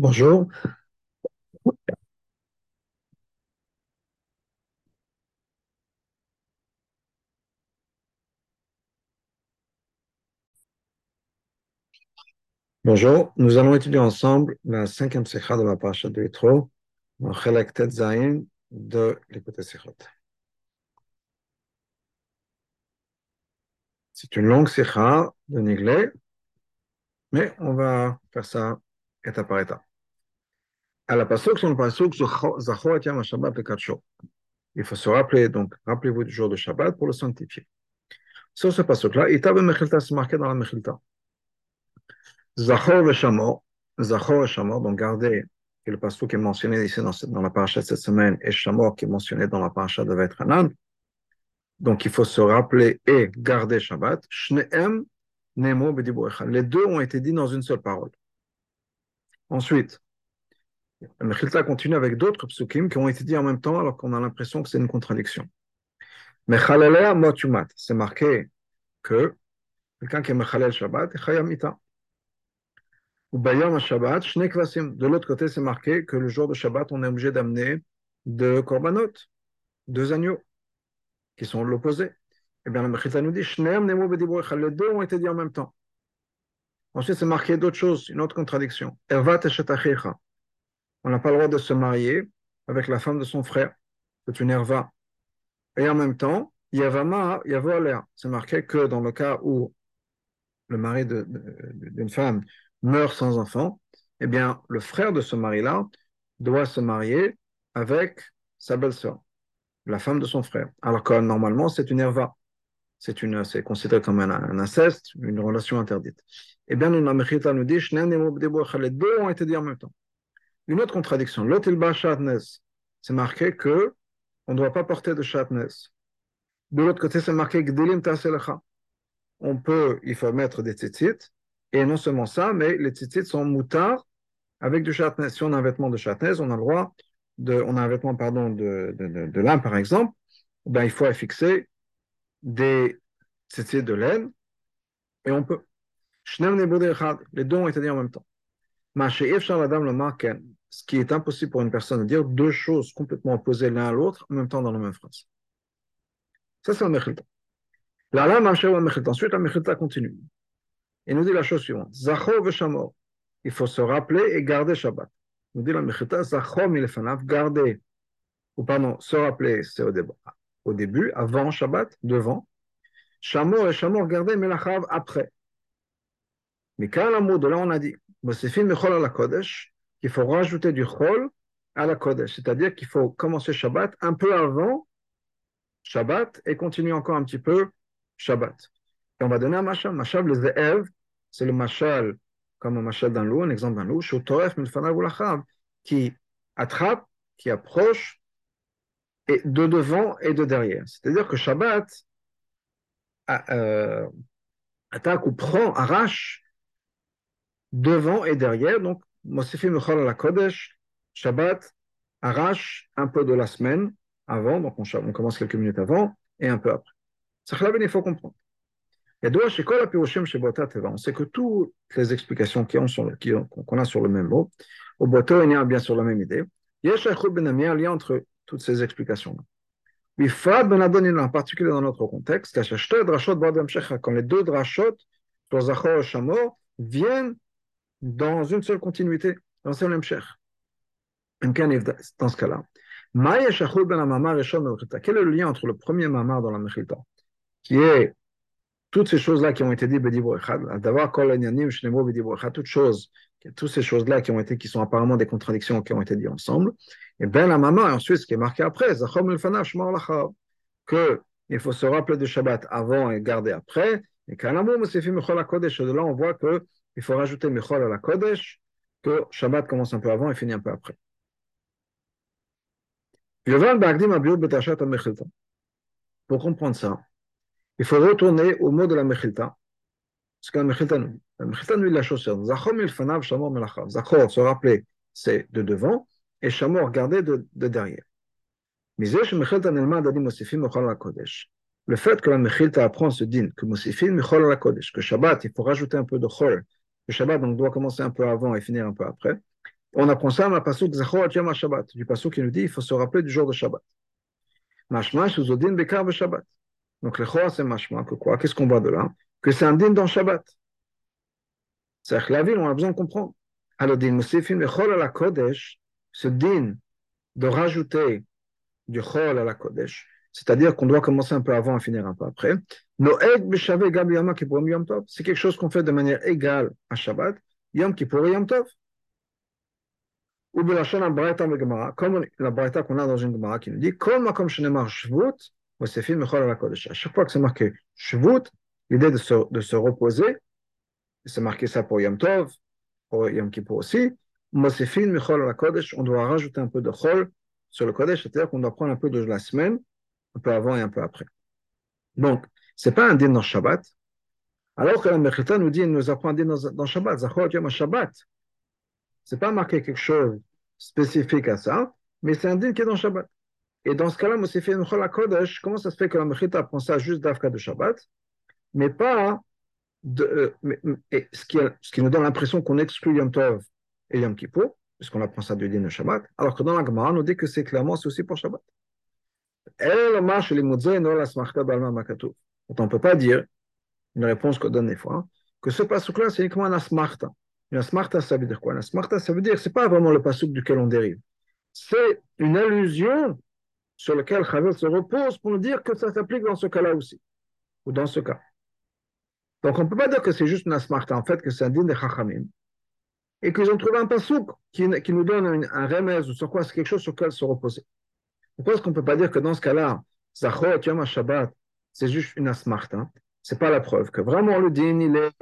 Bonjour. Bonjour, nous allons étudier ensemble la cinquième sikha de la parasha de Yitro, Chelek Tet Zayin de l'écoute Sikhot. C'est une longue sikha de Niglé, mais on va faire ça étape par étape. À la pasuk, sur le pasuk, Shabbat. Il faut se rappeler, donc, rappelez-vous du jour de Shabbat pour le sanctifier. Sur ce pasuk-là, Itav et Mechilta, c'est marqué dans la Mechilta. Zachor et Shamor, Zachor et Shamor, donc gardez que le pasuk est mentionné ici dans, dans la paracha de cette semaine et Shamor qui est mentionné dans la paracha de Vetranan. Donc il faut se rappeler et garder Shabbat. Shneem Nemo Les deux ont été dits dans une seule parole. Ensuite, le Mechilta continue avec d'autres psukim qui ont été dits en même temps alors qu'on a l'impression que c'est une contradiction. Mais Motumat, c'est marqué que quelqu'un qui est Mechalel Shabbat est Chayamita. Ou Bayam Shabbat, De l'autre côté, c'est marqué que le jour de Shabbat, on est obligé d'amener deux korbanot, deux agneaux, qui sont l'opposé. Eh bien, le Mechita nous dit, les deux ont été dit en même temps. Ensuite, c'est marqué d'autres choses, une autre contradiction. On n'a pas le droit de se marier avec la femme de son frère. C'est une erva. Et en même temps, Yavama, Yavoalea. C'est marqué que dans le cas où le mari d'une femme meurt sans enfant, eh bien, le frère de ce mari-là doit se marier avec sa belle-sœur, la femme de son frère. Alors que normalement, c'est une erva. C'est considéré comme un, inceste, une relation interdite. Eh bien, nous, la nous dit, les deux ont été dit en même temps. Une autre contradiction, l'otilba c'est marqué que on ne doit pas porter de chatnes. De l'autre côté, c'est marqué gdilim On peut, il faut mettre des tzitzit, et non seulement ça, mais les tzitzit sont moutards avec du chatnez. Si on a un vêtement de chatnez, on a le droit de, on a un vêtement, pardon, de, de, de, lin, par exemple, ben, il faut affixer des tzitzit de laine, et on peut. Les deux ont été dit en même temps. Ce qui est impossible pour une personne de dire deux choses complètement opposées l'un à l'autre en même temps dans la même phrase. Ça, c'est le Mechilta. Ensuite, la Mechilta continue. Il nous dit la chose suivante. Zachor v'shamor. Il faut se rappeler et garder Shabbat. Il nous dit la Mechita, Zachor milefanav, garder. Ou pardon, se rappeler, c'est au, au, début, avant Shabbat, devant. Shamor et Shamor, garder Melachav après. Mais quand l'amour de là, on a dit, Mosifin mechol la Kodesh, qu'il faut rajouter du chol à la Kodesh. C'est-à-dire qu'il faut commencer Shabbat un peu avant Shabbat et continuer encore un petit peu Shabbat. Et on va donner un machal. Machal, le Ze'ev, c'est le machal, comme un machal dans l'eau, un exemple dans l'eau, qui attrape, qui approche, et de devant et de derrière. C'est-à-dire que Shabbat euh, attaque ou prend, arrache devant et derrière. Donc, Mosifi Mechol la Kodesh, Shabbat arrache un peu de la semaine avant, donc on, commence quelques minutes avant et un peu après. Il faut comprendre. On sait que toutes les explications qu'on a sur le même mot, au bateau, il y a bien sûr la même idée. Il y a un lien entre toutes ces explications-là. En particulier dans notre contexte, quand les deux drachot, sur Zachor et Shamor, viennent dans une seule continuité, dans le même cher. Dans ce cas-là, quel est le lien entre le premier mamar dans la Mechilta, qui est toutes ces choses-là qui ont été dites, toutes choses, toutes ces choses-là qui ont été, qui sont apparemment des contradictions qui ont été dites ensemble, et bien la maman, ensuite, ce qui est marqué après, que il faut se rappeler du Shabbat avant et garder après, et de là, on voit que il faut rajouter Mechol à la Kodesh, que Shabbat commence un peu avant et finit un peu après. Pour comprendre ça, il faut retourner au mot de la Mechilta. Ce que la Mechilta nous dit. La Mechilta nous dit la chose suivante. Milfanav, shamor melachav. Zachor, se rappeler, c'est de devant, et shamor, garder de, de derrière. Le fait que la Mechilta apprend ce din, que Mosifin Mechol la Kodesh, que Shabbat, il faut rajouter un peu de Chol, que Shabbat donc, doit commencer un peu avant et finir un peu après, On apprend ça le pasuk Yom Shabbat, du pasuk qui nous dit il faut se rappeler du jour de Shabbat. Mashma Shuzodin Bekar Shabbat. Donc le Chor c'est Mashma, que quoi? Qu'est-ce qu'on voit de là? Que c'est un din dans Shabbat. C'est-à-dire que la ville, on a besoin de comprendre. Alors, din le Chol à la Kodesh, ce din de rajouter du Chol à la Kodesh, c'est-à-dire qu'on doit commencer un peu avant et finir un peu après. C'est quelque chose qu'on fait de manière égale à Shabbat, Yom Kippur et Yom Tov. Ou Braïta Gemara, comme la Braïta qu'on a dans une Gemara qui nous dit, la. À chaque fois que c'est marqué Shvut, l'idée de se, de se reposer, c'est marqué ça pour Yom Tov, pour Yom Kippur aussi, la on doit rajouter un peu de Chol sur le Kodesh, c'est-à-dire qu'on doit prendre un peu de la semaine, un peu avant et un peu après. Donc, c'est pas un din dans Shabbat, alors que la Mechita nous dit, nous apprend un din dans, dans Shabbat, Zachor Yom Shabbat. C'est pas marqué quelque chose spécifique à ça, mais c'est un din qui est dans Shabbat. Et dans ce cas-là, Mechol la Kodesh, comment ça se fait que la Mechita prend ça juste d'Afka de Shabbat, mais pas de, euh, ce, qui, ce qui nous donne l'impression qu'on exclut Yom Tov et Yom Kippur, puisqu'on apprend ça du din de Shabbat, alors que dans la Gemara, on nous dit que c'est clairement aussi pour Shabbat. On ne peut pas dire, une réponse qu'on donne des fois, que ce pasuk-là, c'est uniquement un asmarta. Une asmarta, ça veut dire quoi? Un asmarta, ça veut dire que ce n'est pas vraiment le pasuk duquel on dérive. C'est une allusion sur laquelle Chavel se repose pour nous dire que ça s'applique dans ce cas-là aussi, ou dans ce cas. Donc on ne peut pas dire que c'est juste une asmarta, en fait, que c'est un din de Chachamim, et qu'ils ont trouvé un pasuk qui, nous donne un, un remède ou sur quoi c'est quelque chose sur lequel se reposer. Pourquoi est-ce qu'on ne peut pas dire que dans ce cas-là, Zachor Yom Shabbat, c'est juste une asmarta hein? Ce n'est pas la preuve que vraiment le din, il est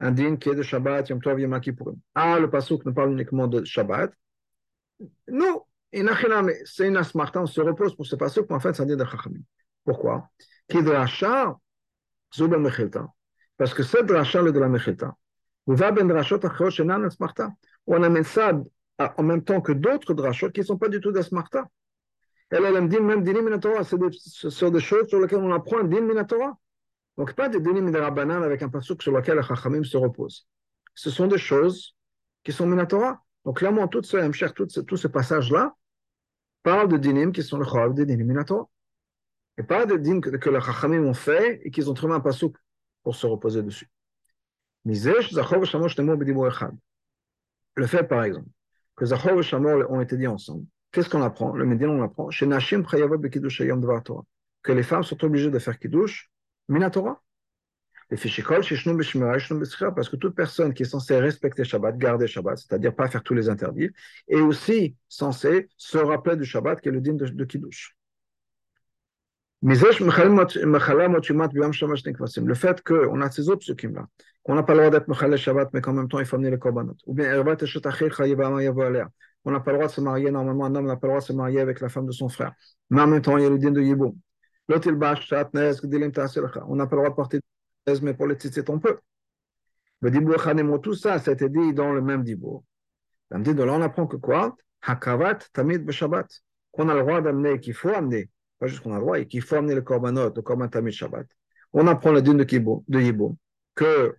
un din qui est de Shabbat, Yom Tov, Yom. Ah, le pasuk ne parle uniquement de Shabbat. Non, c'est une asmarta, on se repose pour ce pasuk, mais en fait, c'est un din de Chachamim. Pourquoi? Mechilta. Parce que cette dracha, le de la Mechilta, on amène ça en même temps que d'autres drachot qui ne sont pas du tout d'asmarta. Elle a dit même minatora, c'est sur des choses sur lesquelles on apprend un din minatora. Donc pas des dinim minatora avec un pasuk sur lequel le chachamim se repose. Ce sont des choses qui sont minatora. Donc clairement, tout ce, cher, tout ce, passage-là parle de dinim qui sont le chol des dinim minatora. Et pas des dinim que, que les chachamim ont fait et qu'ils ont trouvé un pasuk pour se reposer dessus. Le fait, par exemple, que Zachor et Shamor ont été dit ensemble, Qu'est-ce qu'on apprend? Le Médine, on apprend chez Nashim que les femmes sont obligées de faire Kiddush Minatora. Les parce que toute personne qui est censée respecter Shabbat, garder Shabbat, c'est-à-dire pas faire tous les interdits, est aussi censée se rappeler du Shabbat qui est le din de, de Kiddush. Le fait qu'on a ces autres psukim-là, qu'on n'a pas le droit d'être Mechal Shabbat, mais qu'en même temps il faut amener les korbanot, ou bien on n'a pas le droit de se marier, normalement, un homme n'a pas le droit de se marier avec la femme de son frère. Mais en même temps, il y a le din de Yiboum. On n'a pas le droit de porter des mais pour les tzitzit, on peut. Le tout ça, ça a été dit dans le même dibou. Dans le de là, on apprend que quoi? Hakavat tamid Shabbat. Qu'on a le droit d'amener, qu'il faut amener, pas juste qu'on a le droit, et qu'il faut amener le korbanot, le korban tamid Shabbat. On apprend le din de Yiboum, que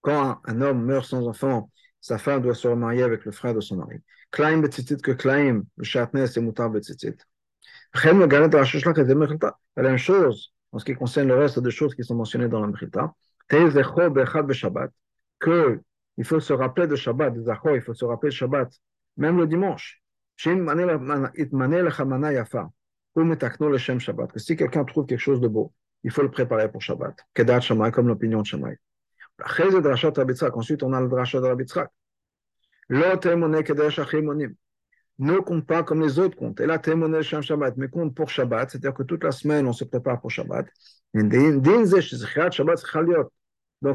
quand un homme meurt sans enfant, sa femme doit se remarier avec le frère de son mari. Klaim betzitzit que klaim, le chatnes c'est moutar betzitzit. La même chose en ce qui concerne le reste des choses qui sont mentionnées dans la Mechita. Que il faut se rappeler de Shabbat, il faut se rappeler de Shabbat, même le dimanche. Que si quelqu'un trouve quelque chose de beau, il faut le préparer pour Shabbat. Kedat Shamay, comme l'opinion de Shamay. Ensuite, on a le drachat de. Ne compte pas comme les autres comptent. Et là, Shem Shabbat, mais compte pour Shabbat, c'est-à-dire que toute la semaine, on se prépare pour Shabbat. Donc,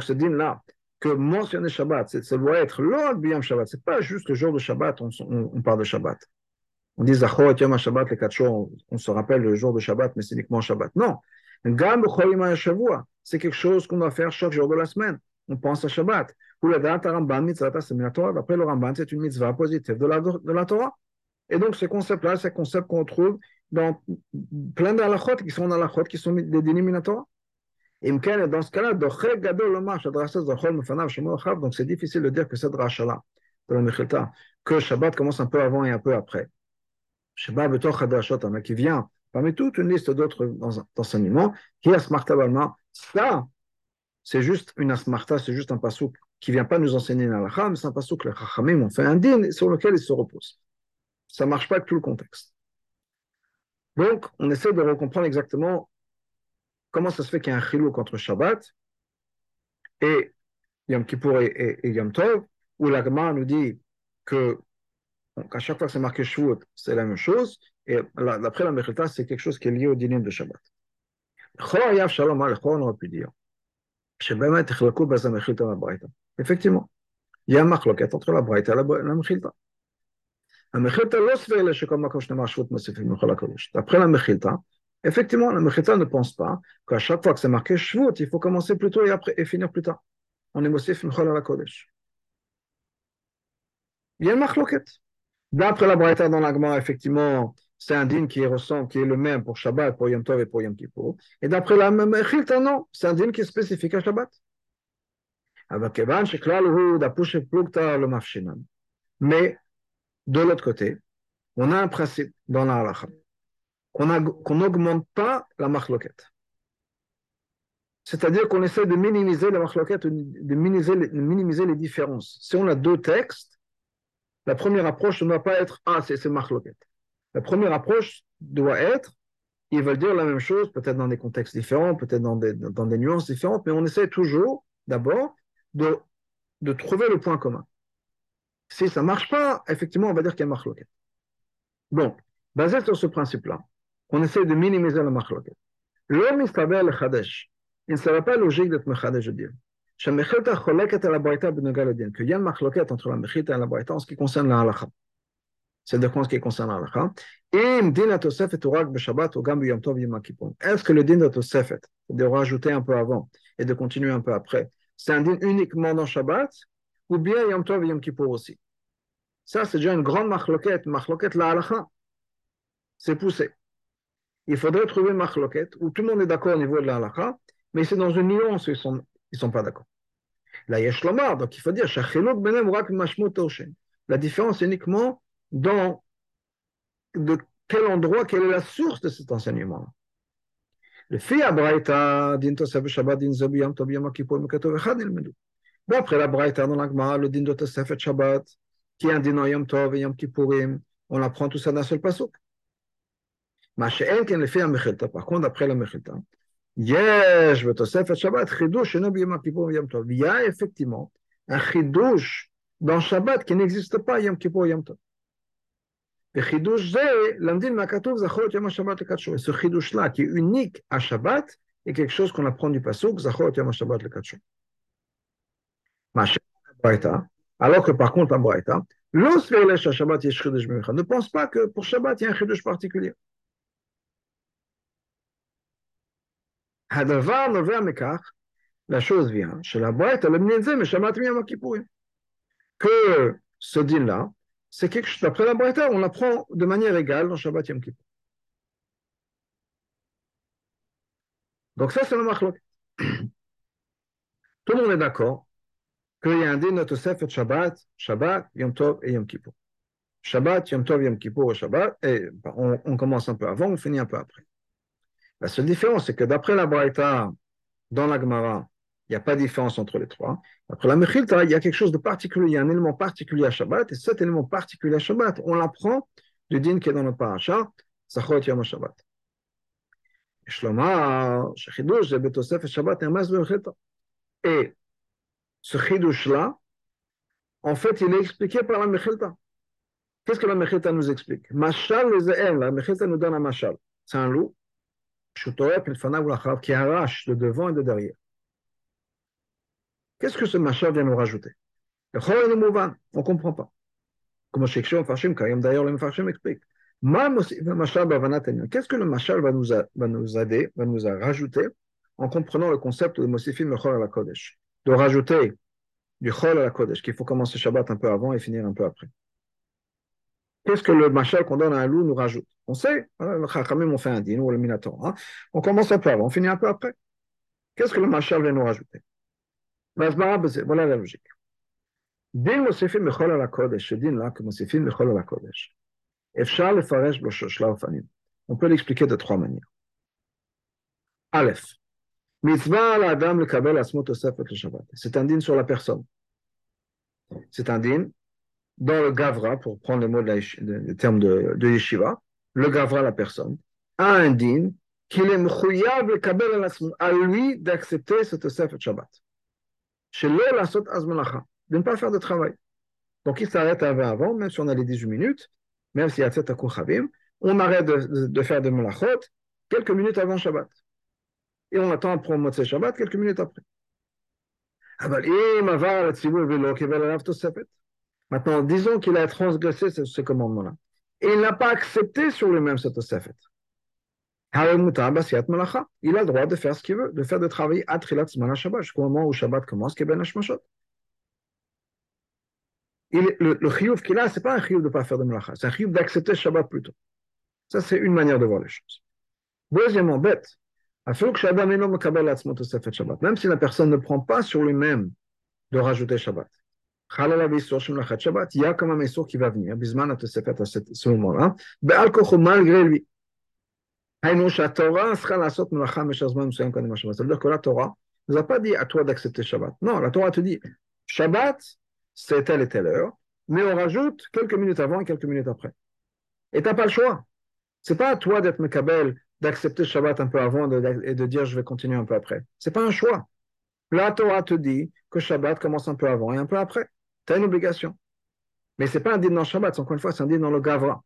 ce din-là, que mentionner Shabbat, ça doit être l'ordre Biyam Shabbat. C'est pas juste le jour de Shabbat, on, on, parle de Shabbat. On dit Yom Shabbat, les quatre jours, on, se rappelle le jour de Shabbat, mais c'est uniquement Shabbat. Non. C'est quelque chose qu'on doit faire chaque jour de la semaine on pense à Shabbat. Ou la date Ramban, mitzvah. D'après le Ramban, c'est une mitzvah positive de la, de la Torah. Et donc, ce concept-là, c'est un concept qu'on trouve dans plein d'alachot qui sont dans qui sont des Torah. Et dans ce cas-là, donc c'est difficile de dire que cette dracha-là, de la que Shabbat commence un peu avant et un peu après. Shabbat Betor Hadashot, qui vient parmi toute une liste d'autres enseignements, qui est Asmarta Balma. Ça, c'est juste une Asmarta, c'est juste un pasouk qui vient pas nous enseigner une halakha, mais c'est un pasouk les Chachamim ont fait un din sur lequel ils se reposent. Ça marche pas avec tout le contexte. Donc, on essaie de comprendre exactement comment ça se fait qu'il y a un chilou contre Shabbat et Yom Kippour et, Yom Tov, où l'Agma nous dit que à chaque fois que c'est marqué Shavuot, c'est la même chose, et d'après la Mechilta, c'est quelque chose qui est lié au dîner de Shabbat. Shalom, on aurait pu dire. Effectivement, il y a un machloket entre la Braïta et la Mechilta. המחילתא לא סביר שכל מקום שנאמר שבות מוסיפים לכל הקודש. D'après la Mechilta, effectivement, la Mechilta ne pense pas qu'à chaque fois que c'est marqué Shvut, il faut commencer plus tôt et, après, et finir plus tard. On est mosif Mechol à la Kodesh. Il y a une machloket. D'après la Braïta dans l'Agma, effectivement, c'est un din qui est le même pour Shabbat, pour Yom Tov et pour Yom Kippur. Et d'après la Mechilta, non, c'est un din qui est spécifique à Shabbat. Mais de l'autre côté, on a un principe dans la halakha qu'on n'augmente pas la marloquette. C'est-à-dire qu'on essaie de minimiser la de minimiser, les, de minimiser les différences. Si on a deux textes, la première approche ne doit pas être Ah, c'est marloquette. La première approche doit être ils veulent dire la même chose, peut-être dans des contextes différents, peut-être dans des, dans des nuances différentes, mais on essaie toujours, d'abord, de, de trouver le point commun. Si ça ne marche pas, effectivement, on va dire qu'il y a marloquet. Donc, basé sur ce principe-là, on essaie de minimiser la marloquet. L'homme istaber le chadesh. Il ne serait pas logique d'être mechadesh de Dieu. Qu'il y a une marloquet entre la mechita et la braïta en ce qui concerne la halakha. C'est-à-dire en ce qui la halakha. Est-ce que le din de Tosefet, de rajouter un peu avant et de continuer un peu après, c'est un din uniquement dans Shabbat ou bien Yom Tov Yom Kippour aussi? Ça, c'est déjà une grande machloquette, machloquette la. C'est poussé. Il faudrait trouver une machloquette où tout le monde est d'accord au niveau de la mais c'est dans une nuance où ils ne sont, ils sont pas d'accord. Là, il y a donc il faut dire, la différence est uniquement dans de quel endroit, quelle est la source de cet enseignement? Le fi abraita din tosef shabbat din zobi yom tov yom kippur mekatov echad ilmedu. D'après la Braïta dans l'Agma, le din de Tosefet Shabbat, qui est un din Yom Tov et Yom Kippourim, on apprend tout ça d'un seul pasuk. Par contre, d'après la Mechilta, Yesh Tosefet Shabbat, Chidush Yom Kippourim Yom Tov. Il y a effectivement un Chidush dans Shabbat qui n'existe pas Yom Kippur Yom Tov. Ce chidush-là, qui est unique à Shabbat, est quelque chose qu'on apprend du pasuk, Zachot Yom Shabbat le alors que par contre, en Braïta, ne pense pas que pour Shabbat, il y a un chidush particulier. La vient chez la Braïta, que ce din-là, c'est quelque chose, d'après la Braïta, on l'apprend de manière égale dans Shabbat Yom Kippur. Donc ça, c'est le machlok. Tout le monde est d'accord qu'il y a un din de Shabbat, Shabbat, Yom Tov et Yom Kippur. Shabbat, Yom Tov, Yom Kippur, Shabbat, et on, on, commence un peu avant, on finit un peu après. La seule différence, c'est que d'après la Braïta, dans la Gemara, il n'y a pas de différence entre les trois. Après la Mechilta, il y a quelque chose de particulier, il y a un élément particulier à Shabbat, et cet élément particulier à Shabbat, on l'apprend du din qui est dans le paracha, Sachot Yom Shabbat. Et ce chidouche-là, en fait, il est expliqué par la Mechilta. Qu'est-ce que la Mechilta nous explique? Machal la Mechilta nous donne un machal. C'est un loup qui arrache de devant et de derrière. Qu'est-ce que ce machal vient nous rajouter? On ne comprend pas. Comme Farshim, d'ailleurs le Farshim explique. Qu'est-ce que le machal va nous, aider, va nous rajouter en comprenant le concept de Mosifim Mechor à la Kodesh? De rajouter du chol à la Kodesh, qu'il faut commencer Shabbat un peu avant et finir un peu après. Qu'est-ce que le machal qu'on donne à un loup nous rajoute? On sait, hein, le Chachamim on fait un din ou le Minator. Hein. On commence un peu avant, on finit un peu après. Qu'est-ce que le machal vient nous rajouter? Voilà la logique. דין מוסיפים בכל על הקודש, שדין לה כמוסיפים בכל על הקודש. אפשר לפרש בו שלל אופנים. On peut l'expliquer de trois manières. א', מצווה על האדם לקבל לעצמו תוספת לשבת. C'est un din sur la personne. C'est un din dans le Gavra, pour prendre le mot de la, le terme de, de Yeshiva, le Gavra, la personne, a un din qu'il est mchouyav לקבל à lui d'accepter ce תוספת שבת. chez la azmalacha, de ne pas faire de travail. Donc il s'arrête avant, même si on a les 18 minutes, même s'il y a 7 akouchavim, on arrête de, faire de malachot quelques minutes avant Shabbat. Et on attend pour Motzé Shabbat quelques minutes après. Maintenant, disons qu'il a transgressé ce, ce commandement-là. Et il n'a pas accepté sur lui-même cette osafet. Il a le droit de faire ce qu'il veut, de faire de travailler à Trilat Shabbat, jusqu'au moment où Shabbat commence, qui est Ben Hashmashot le, le chiyuv qu'il a, ce n'est pas un chiyuv de ne pas faire de melacha, c'est un chiyuv d'accepter Shabbat plutôt. Ça, c'est une manière de voir les choses. Deuxièmement, bête, même si la personne ne prend pas sur lui-même de rajouter Shabbat. Il y a comme un Issour qui va venir, Bisman à ce moment-là, malgré lui. Ça veut dire que la Torah ne nous a pas dit à toi d'accepter Shabbat. Non, la Torah te dit Shabbat, c'est telle et telle heure, mais on rajoute quelques minutes avant et quelques minutes après. Et tu n'as pas le choix. C'est pas à toi d'être Mekabel, d'accepter Shabbat un peu avant et de dire je vais continuer un peu après. C'est pas un choix. La Torah te dit que Shabbat commence un peu avant et un peu après. Tu as une obligation. Mais c'est pas un din dans Shabbat, encore une fois, c'est un din dans le Gavra.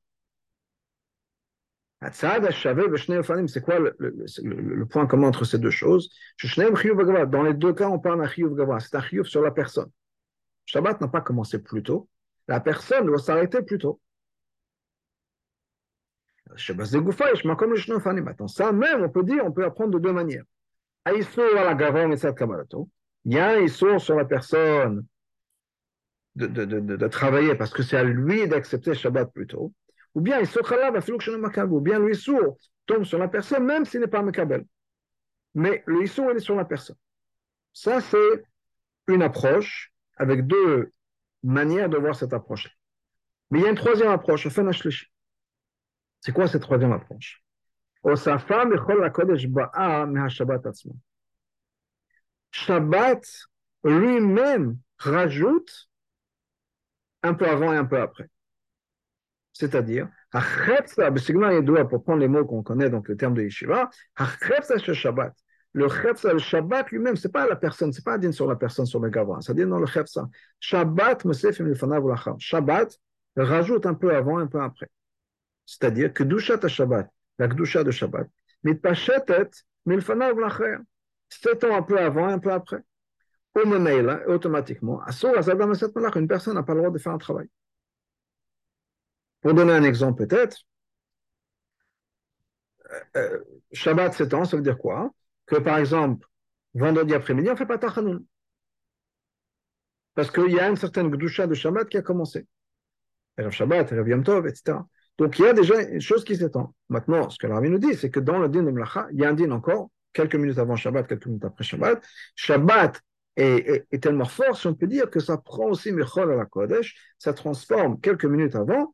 C'est quoi le, le, le, le, point commun entre ces deux choses Dans les deux cas, on parle d'un chiyuv gavra. C'est un chiyuv sur la personne. Shabbat n'a pas commencé plus tôt, la personne doit s'arrêter plus tôt. Shabbat comme Maintenant, ça même, on peut dire, on peut apprendre de deux manières. Il y a un issur sur la personne de, de, de, de, travailler parce que c'est à lui d'accepter Shabbat plus tôt. Ou bien ou bien le tombe sur la personne même s'il n'est pas Mekabel. Mais le issur, il est sur la personne. Ça, c'est une approche avec deux manières de voir cette approche. Mais il y a une troisième approche, c'est quoi cette troisième approche? Shabbat lui-même rajoute un peu avant et un peu après. C'est-à-dire, pour prendre les mots qu'on connaît, donc le terme de Yeshiva, Shabbat, le chefsa, le Shabbat lui-même, c'est pas la personne, c'est pas un din sur la personne, sur le gavra, c'est dire dans le chefsa. Shabbat, Shabbat rajoute un peu avant, un peu après. C'est-à-dire que Shabbat, la Gdusha de Shabbat, mitpachetet lacher. C'est un peu avant, un peu après. Au automatiquement, une personne n'a pas le droit de faire un travail. Pour donner un exemple peut-être, euh, Shabbat 7 ans, ça veut dire quoi? Que, par exemple, vendredi après-midi, on ne fait pas Tachanoun. Parce qu'il y a une certaine Gdusha de Shabbat qui a commencé. Erev Shabbat, Yom Tov, etc. Donc il y a déjà une chose qui s'étend. Maintenant, ce que l'Arabie nous dit, c'est que dans le din de Mlacha, il y a un din encore, quelques minutes avant Shabbat, quelques minutes après Shabbat. Shabbat est, est, tellement fort, si on peut dire, que ça prend aussi Mechol à la Kodesh, ça transforme quelques minutes avant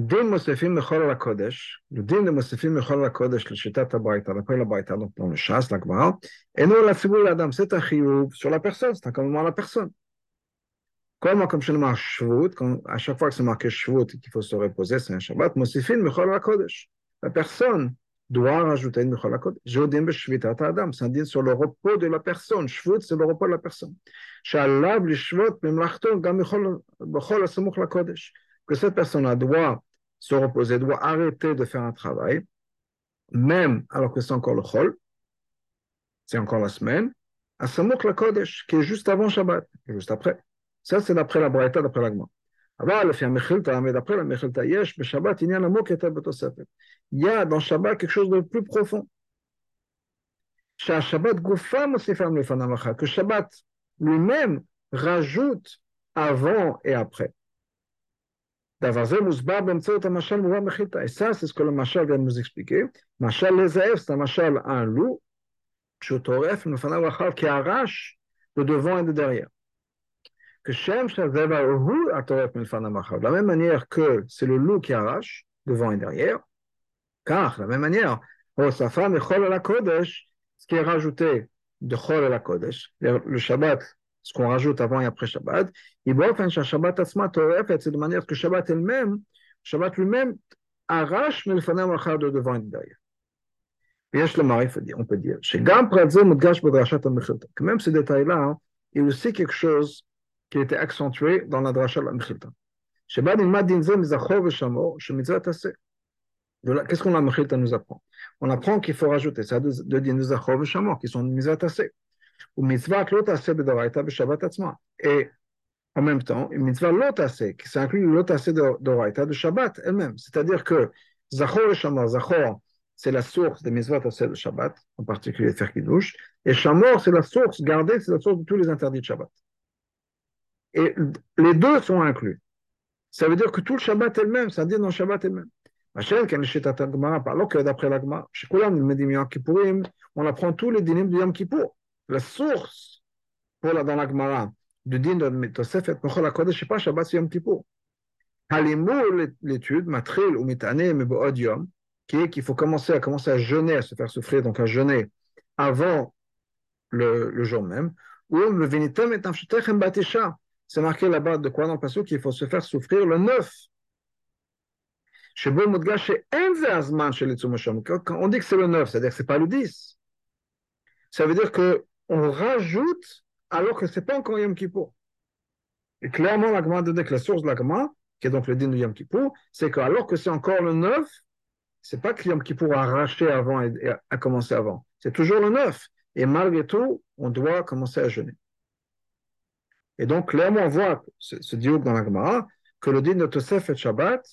Din Mosefim Mechol Kodesh, le din de Mosefim Mechol Kodesh, le le la la c'est un sur la personne, c'est un commandement à la personne. Je le Shvut, à chaque c'est c'est Kodesh. La personne c'est sur le repos c'est le se reposer, doit arrêter de faire un travail, même alors que c'est encore le chol, c'est encore la semaine, à Samouk la Kodesh, qui est juste avant Shabbat, juste après. Ça, c'est d'après la Braïta, d'après l'Agma. Mais d'après la Mechilta, Yesh, Shabbat, il y a un mot Il y a dans Shabbat quelque chose de plus profond. Shabbat Goufam le Que Shabbat lui-même rajoute avant et après. Et ça, c'est ce que le Machal vient de nous expliquer. Machal les c'est un Machal un loup, qui arrache le devant et le derrière. De la même manière que c'est le loup qui arrache devant et derrière, car de la même manière, ce qui est rajouté de Chol à la Kodesh, le Shabbat ce qu'on rajoute avant et après Shabbat, il va faire Shabbat Asma Toref, c'est de manière que Shabbat elle-même, Shabbat lui-même, arrache Milfanamachar de devant et de derrière. ויש לומר, on peut dire, שגם פרט זה מודגש בדרשת המחילתא. que même ce détail-là, il y a aussi quelque chose qui était accentué dans la dracha de la Mechilta. Qu'est-ce qu'on la Mechilta nous apprend On apprend qu'il faut rajouter ça de, de din zachor v'shamor, qui sont mizat assez. Et en même temps, une mitzvah assez, qui s'inclut assez de doraita de Shabbat elle-même. C'est-à-dire que zachor v'shamor, zachor, c'est la source des mitzvot assez de Shabbat, en particulier faire kiddush, et shamor, c'est la source, garder, c'est la source de tous les interdits de Shabbat. Et les deux sont inclus. Ça veut dire que tout le Shabbat elle-même, ça dit dans le Shabbat elle-même. Alors que d'après l'Agma, chez Kulam, le Yom Kippourim, on apprend tous les dinim de Yom Kippour. La source pour la, dans l'Agmara du din de Tosefet Mechol HaKodesh, c'est pas Shabbat, c'est Yom Kippour. Halimur, l'étude, Matril ou Mitane, Mebood Yom, qui est qu'il faut commencer à commencer à jeûner, à se faire souffrir, donc à jeûner avant le, jour même. Ou le et Batisha, c'est marqué là-bas de quoi dans le qu'il faut se faire souffrir le 9. Quand on dit que c'est le 9, c'est-à-dire que ce n'est pas le 10. Ça veut dire qu'on rajoute alors que ce n'est pas encore Yom Kippur. Et clairement, l'agma donné que la source de l'agma, qui est donc le din de Yom Kippur, c'est que alors que c'est encore le 9, c'est pas que Yom Kippur a arraché avant et a commencé avant. C'est toujours le 9. Et malgré tout, on doit commencer à jeûner. Et donc, clairement, on voit ce, ce dialogue dans la Gemara, que le din de Tosef et Shabbat,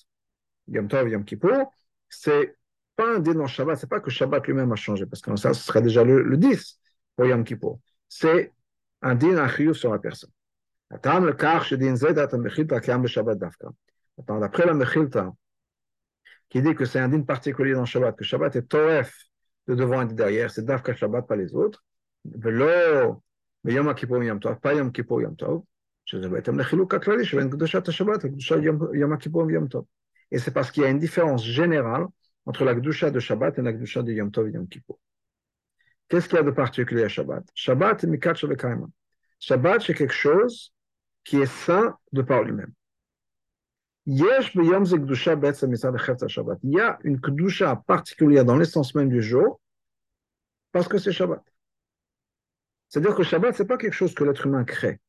Yom Tov, Yom Kippur, c'est pas un din dans Shabbat, c'est pas que Shabbat lui-même a changé, parce que ça, ce serait déjà le, le 10 pour Yom Kippur. C'est un din à sur la personne. Attends, le car, je din zed, attends, mechilta, qui le Shabbat d'Afka. Attends, d'après la mechilta, qui dit que c'est un din particulier dans Shabbat, que Shabbat est Toref de devant et de derrière, c'est d'Afka Shabbat, pas les autres. Velo, ביום הכיפור יום טוב, pas יום כיפור יום טוב, שזה בהתאם לחילוק הכללי שבין קדושת השבת וקדושת יום, יום הכיפור ויום טוב. Et c'est parce qu'il y a une différence générale entre la Gdusha de Shabbat et la Gdusha de Yom Tov et Yom Kippur. Qu'est-ce qu'il y a de particulier à Shabbat? Shabbat est Mikat Shabbat Shabbat, c'est quelque chose qui est saint de par lui-même. Il y a une Kedusha particulière dans l'essence même du jour parce que c'est Shabbat. C'est-à-dire que Shabbat, ce n'est pas quelque chose que l'être humain crée.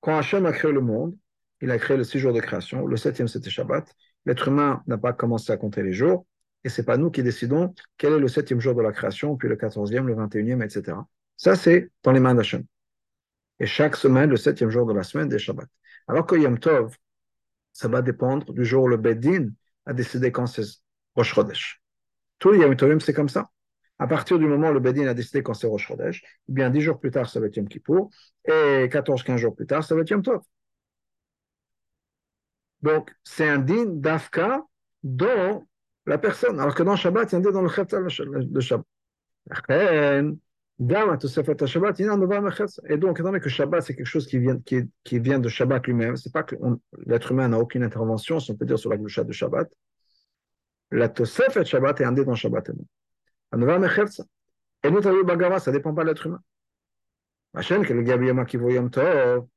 Quand Hachem a créé le monde, il a créé le six jours de création, le septième c'était Shabbat. L'être humain n'a pas commencé à compter les jours, et c'est pas nous qui décidons quel est le septième jour de la création, puis le quatorzième, le vingt et unième, etc. Ça, c'est dans les mains d'Hachem. Et chaque semaine, le septième jour de la semaine, des Shabbat. Alors que Yom Tov, ça va dépendre du jour où le Bedin a décidé quand c'est Rosh Chodesh. Tout les Yom c'est comme ça. À partir du moment où le Bedin a décidé quand c'est Rosh Chodesh, eh bien, 10 jours plus tard, ça va être Yom Kippour, et 14-15 jours plus tard, ça va être Yom Tov. Donc, c'est un din d'Afka dans la personne, alors que dans Shabbat, il y a un din dans le Chetzel de Shabbat. Et donc, étant donné que Shabbat, c'est quelque chose qui vient, qui, de Shabbat lui-même, c'est pas que l'être humain n'a aucune intervention, si on peut dire, sur la Glusha de Shabbat. La Tosefet Shabbat est un din dans Shabbat. Et nous, ça ne dépend pas de l'être humain.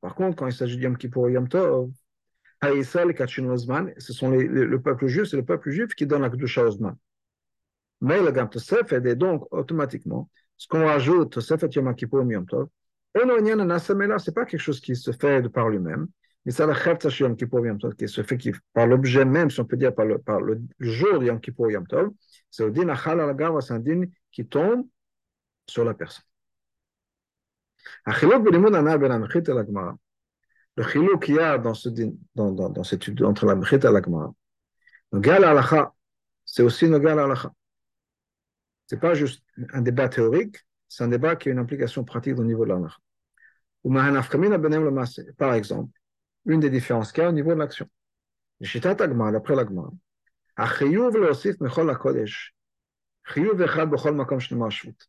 Par contre, quand il s'agit de Yom Kippur Yom Tov, ce sont les, le peuple juif, c'est le peuple juif qui donne la Kedusha Ozman. Mais le Gam Tosefet est donc automatiquement, ce qu'on rajoute, Tosefet Yom Kippur Yom Tov, et non, c'est pas quelque chose qui se fait de par lui-même, mais c'est la Chetza Yom Kippur Yom Tov qui se fait qui, par l'objet même, si on peut dire par le, par le jour de Yom Kippur Yom Tov, c'est au din achal al c'est un din qui tombe sur la personne. החילוק בלימוד הנ"ל בין המחית אל הגמרא, le chilou qu'il y a dans, ce, dans, dans, dans cette étude entre la Mechita et la Gemara, Nogal Alacha, c'est aussi Nogal Alacha. Ce n'est pas juste un débat théorique, c'est un débat qui a une implication pratique au niveau de l'Alacha. Par exemple, une des différences qu'il y a au niveau de l'action. Shitat Agma, d'après l'Agma, Achiyuv leosif mechol hakodesh, Chiyuv echad bechol makom shnema shvut.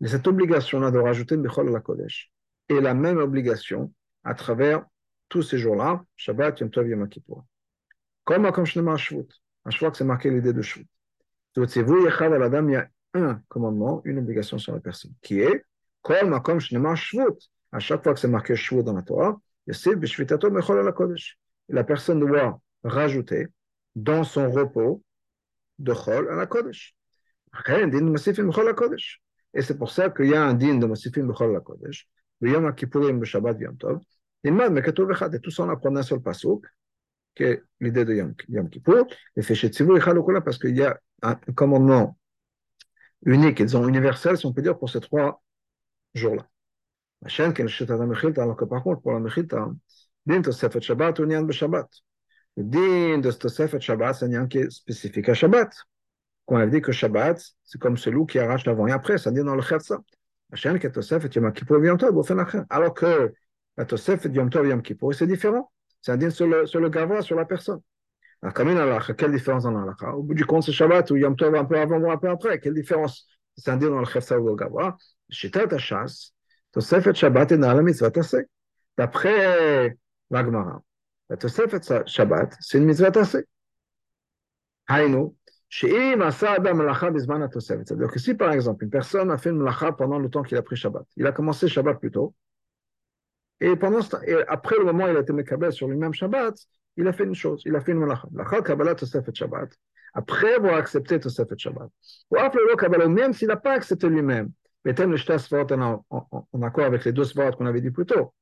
Mais cette obligation-là de rajouter Bechol la Kodesh est la même obligation à travers tous ces jours-là, Shabbat, Yom Tov, Yom Kippur. Comme Makom Shnema Shvut. À chaque fois que c'est marqué l'idée de Shvut. Donc, c'est vous, Yechad al-Adam, il y a un commandement, une obligation sur la personne, qui est Kol Makom Shnema Shvut. À chaque fois que c'est marqué Shvut dans la Torah, c'est Bishvitato Bechol la Kodesh. La personne doit rajouter dans son repos de Chol à la Kodesh. Et c'est pour ça qu'il y a un din de Masifim Bechol la Kodesh, Yom Kippourim, Shabbat, Yom Tov, et même, et tout ça, on apprend d'un seul pasouk, qui est l'idée de Yom, Yom et fait parce qu'il y a un commandement unique disons universel, si on peut dire, pour ces trois jours-là. Alors que par contre, pour la Mechilta, din Tosefet Shabbat ou Nyan de Shabbat. De c'est un qui spécifique à Shabbat. Quand elle dit que Shabbat, c'est comme celui qui arrache l'avant et après, ça dit dans le Alors que la Tosef Yom Tov Yom Kippur, c'est différent. C'est un din sur le, sur le gava, sur la personne. Alors, comme une halakha, quelle différence dans l'halakha Au bout du compte, c'est Shabbat ou Yom Tov un peu avant ou un peu après. Quelle différence C'est un din dans le chefsa ou le gava. Shitat Hashas, Tosefet Shabbat est dans la mitzvah tassé. D'après la Gemara, la Tosefet Shabbat, c'est une mitzvah tassé. Haïnou, שאם עשה אדם מלאכה בזמן התוספת, c'est-à-dire que si par exemple une personne a fait une melacha pendant le temps qu'il a pris Shabbat, il a commencé Shabbat plus tôt, et, pendant après le moment où il a été Mekabel sur lui-même Shabbat, il a fait une chose, il a fait une malacha. L'achal Kabbalah Tosefet Shabbat, après avoir accepté Tosefet Shabbat, ou après le Kabbalah, même s'il n'a pas accepté lui-même, mais tel le en, accord avec les deux svarot qu'on avait dit plus tôt,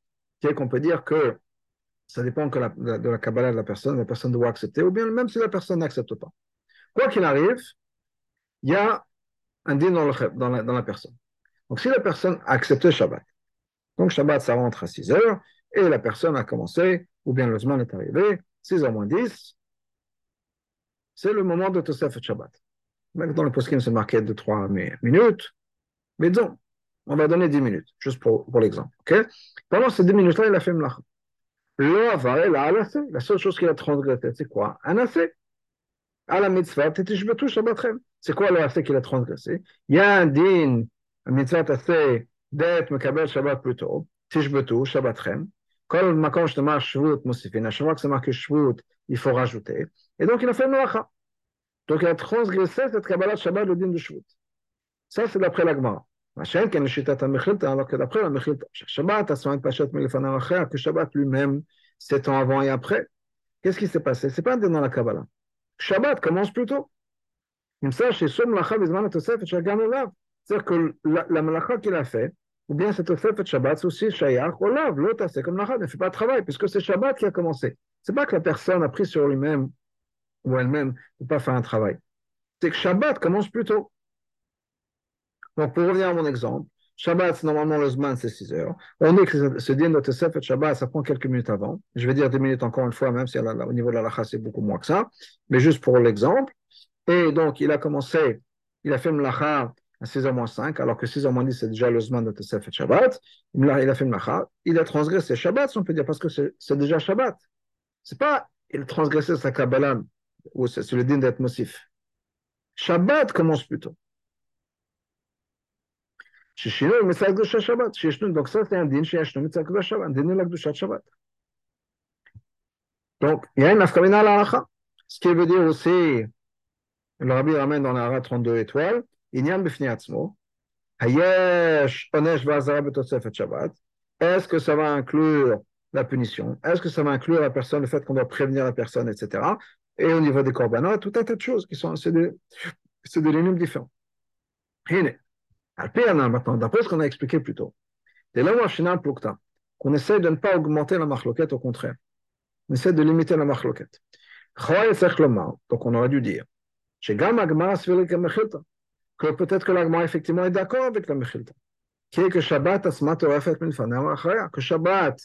c'est qu'on peut dire que ça dépend que de la Kabbalah de la personne, la personne doit accepter, ou bien même si la personne n'accepte pas. Quoi qu'il arrive, il y a un din dans, le, dans, la, dans la personne. Donc si la personne a accepté Shabbat, donc Shabbat, ça rentre à 6 heures, et la personne a commencé, ou bien le Zman est arrivé, 6 h moins 10, c'est le moment de Tosef Shabbat. Même dans le poskim, c'est marqué de 3 minutes, mais disons, on va donner 10 minutes, juste pour, pour l'exemple. Okay? Pendant ces 10 minutes-là, il a fait Mlach. La seule chose qu'il a transgressé, c'est quoi? Un assez. À la mitzvah, c'est quoi le assez qu'il a transgressé Il y a un din, un mitzvah assez À chaque fois que c'est marqué Shvut, il faut rajouter. Et donc il a fait Melacha. Donc il a transgressé cette Kabbalah Shabbat, le de. Ça, c'est d'après HaMechilta, alors que d'après la Shabbat, Melefana Achea, que Shabbat lui-même, sept ans avant et après. Qu'est-ce qui s'est passé C'est pas dans la Kabbalah. Shabbat commence plus tôt. C'est-à-dire que la, la a fait, ou bien cette de Shabbat, aussi Shayach, ou lave, l'autre, c'est comme la ne fait pas de travail, puisque c'est Shabbat qui a commencé. C'est pas que la personne a pris sur lui-même ou elle-même de pas faire un travail. C'est que Shabbat commence plus tôt. Donc, pour revenir à mon exemple, Shabbat, normalement, le Zman, c'est 6 heures. On dit que ce din de Tesef Shabbat, ça prend quelques minutes avant. Je vais dire des minutes encore une fois, même si au niveau de la lacha, c'est beaucoup moins que ça. Mais juste pour l'exemple. Et donc, il a commencé, il a fait Mlacha à 6h moins 5, alors que 6h moins 10, c'est déjà le Zman de Tesef et Shabbat. Il a fait Mlacha. Il a transgressé Shabbat, si on peut dire, parce que c'est déjà Shabbat. C'est pas, il a transgressé sa Kabbalah, ou c'est le din d'être Mosif. Shabbat commence plutôt. Donc ça, c'est un din, un din de Shabbat. Donc, il y a une afkamina à la Ce qui veut dire aussi, le rabbi ramène dans la 32 étoiles, est-ce que ça va inclure la punition Est-ce que ça va inclure la personne, le fait qu'on doit prévenir la personne, etc. Et au niveau des korbanot, tout un tas de choses qui sont, c'est des, c'est des lignes différents. maintenant, d'après ce qu'on a expliqué plus tôt, qu'on essaie de ne pas augmenter la marloquette, au contraire. On essaie de limiter la marloquette. Donc on aurait dû dire, que peut-être que l'Agma effectivement est d'accord avec la Mechilta. Qui est que Shabbat asmat que Shabbat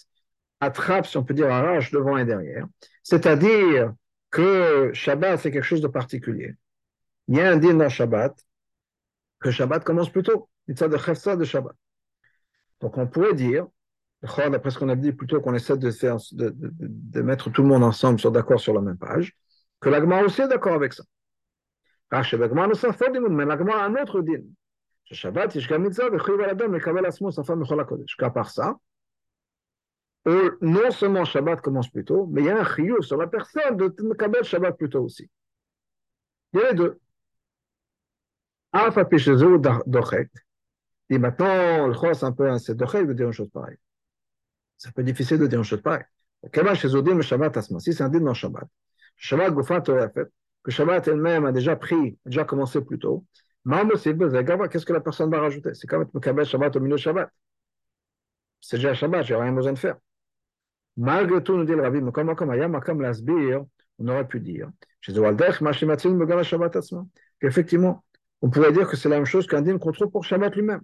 attrape, si on peut dire, arrache devant et derrière. C'est-à-dire que Shabbat, c'est quelque chose de particulier. Il y a un din dans Shabbat, que Shabbat commence plus tôt, mitzvah de de Shabbat. Donc on pourrait dire, d'après ce qu'on a dit plutôt qu'on essaie de, faire, de, mettre tout le monde ensemble d'accord sur la même page, que l'Agma aussi est d'accord avec ça. Mechol HaKodesh. Qu'à part ça, non seulement Shabbat commence plus tôt, mais il y a un chiyuv sur la personne de Shabbat aussi. Il y a les deux. Alpha maintenant, un peu, une chose pareille. C'est un peu difficile de Shabbat un Shabbat, que Shabbat elle-même a déjà pris, a déjà commencé plus tôt. Qu'est-ce que la personne va rajouter? C'est comme Mekabel Shabbat au milieu de Shabbat. C'est déjà Shabbat, j'ai rien besoin de faire. Malgré tout, nous dit le Rabbi, on aurait pu dire, qu'effectivement, on pourrait dire que c'est la même chose qu'un dîme qu'on trouve pour Shabbat lui-même.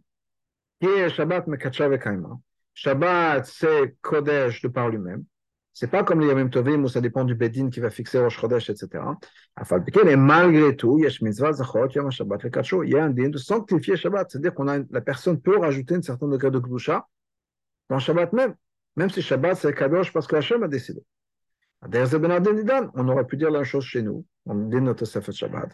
Shabbat Vekaima Shabbat, c'est Kodesh de par lui-même. C'est pas comme les Yamim Tovim où ça dépend du Bedin qui va fixer Rosh Chodesh, etc. Et malgré tout. Il y a un din de sanctifier Shabbat. C'est-à-dire a, la personne peut rajouter une certaine degré de Kedusha dans Shabbat même. Même si Shabbat c'est Kadosh parce que Hachem a décidé. On aurait pu dire la chose chez nous. On dit notre Sefet Shabbat.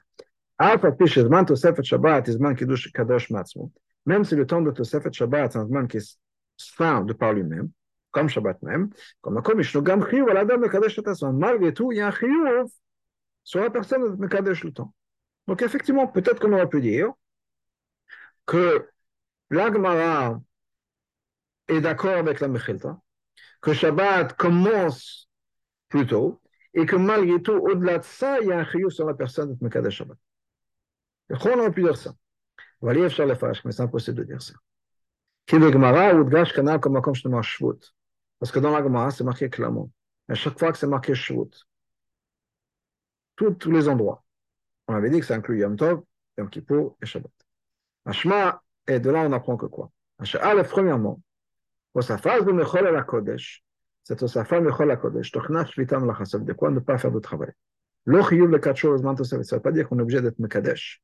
Même si le temps de Tosefet Shabbat, c'est un qui est fin de par lui-même, comme Shabbat même, comme comme Ishnogam Chiyuv, Aladam Mekadesh Malgré tout, il y a un Chiyuv sur la personne de Mekadesh le temps. Donc effectivement, peut-être qu'on aurait pu dire que l'Agmara est d'accord avec la Mechilta, que Shabbat commence plus tôt, et que malgré tout, au-delà de ça, il y a un chiyuv sur la personne de Mekadesh Shabbat. On aurait pu dire ça. mais c'est impossible de dire ça. Qui Gemara ou Dgash Kanal comme. Parce que dans la Gemara, c'est marqué clairement. À chaque fois que c'est marqué Shvut, tous, les endroits. On avait dit que ça inclut Yom Tov, Yom Kippur et Shabbat. Ashma, et de là on apprend que quoi? Aleph, premièrement, Osafaz de Mechol la Kodesh, c'est Osafaz Mechol la Kodesh, la de quoi? Ne pas faire de travail. L'Ochiyuv le Kachor, ça ne veut pas dire qu'on est obligé d'être Mekadesh.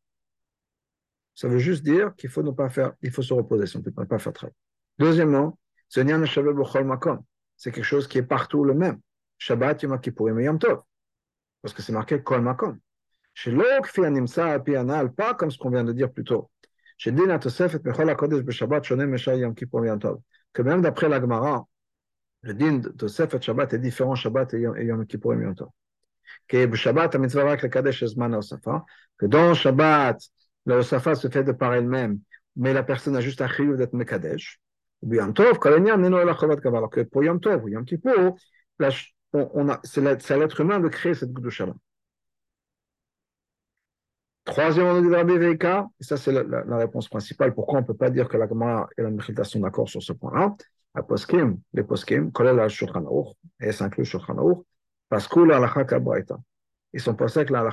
Ça veut juste dire qu'il faut ne pas faire, il faut se reposer, si on ne peut pas faire de travail. Deuxièmement, c'est quelque chose qui est partout le même. Shabbat, Yom Kippur, Yom Tov. Parce que c'est marqué Kol Makom. Pas comme ce qu'on vient de dire plus tôt. Que même d'après la Gemara, le din de Shabbat est différent Shabbat et Yom et Yom Tov. Que Shabbat. Que dans Shabbat, la Osafa se fait de par elle-même, mais la personne a juste chiyuv d'être Mekadesh. Tov, alors que pour Yom Tov ou Yom Kippur, c'est à l'être humain de créer cette Gdusha-là. Troisième, on dit Rabbi Veika, et ça c'est la, réponse principale, pourquoi on ne peut pas dire que la Gemara et la Mechilta sont d'accord sur ce point-là. La poskim, les poskim, collèle la Shulchan et ça inclut Shulchan parce que la kabraita. Ils sont pensés que la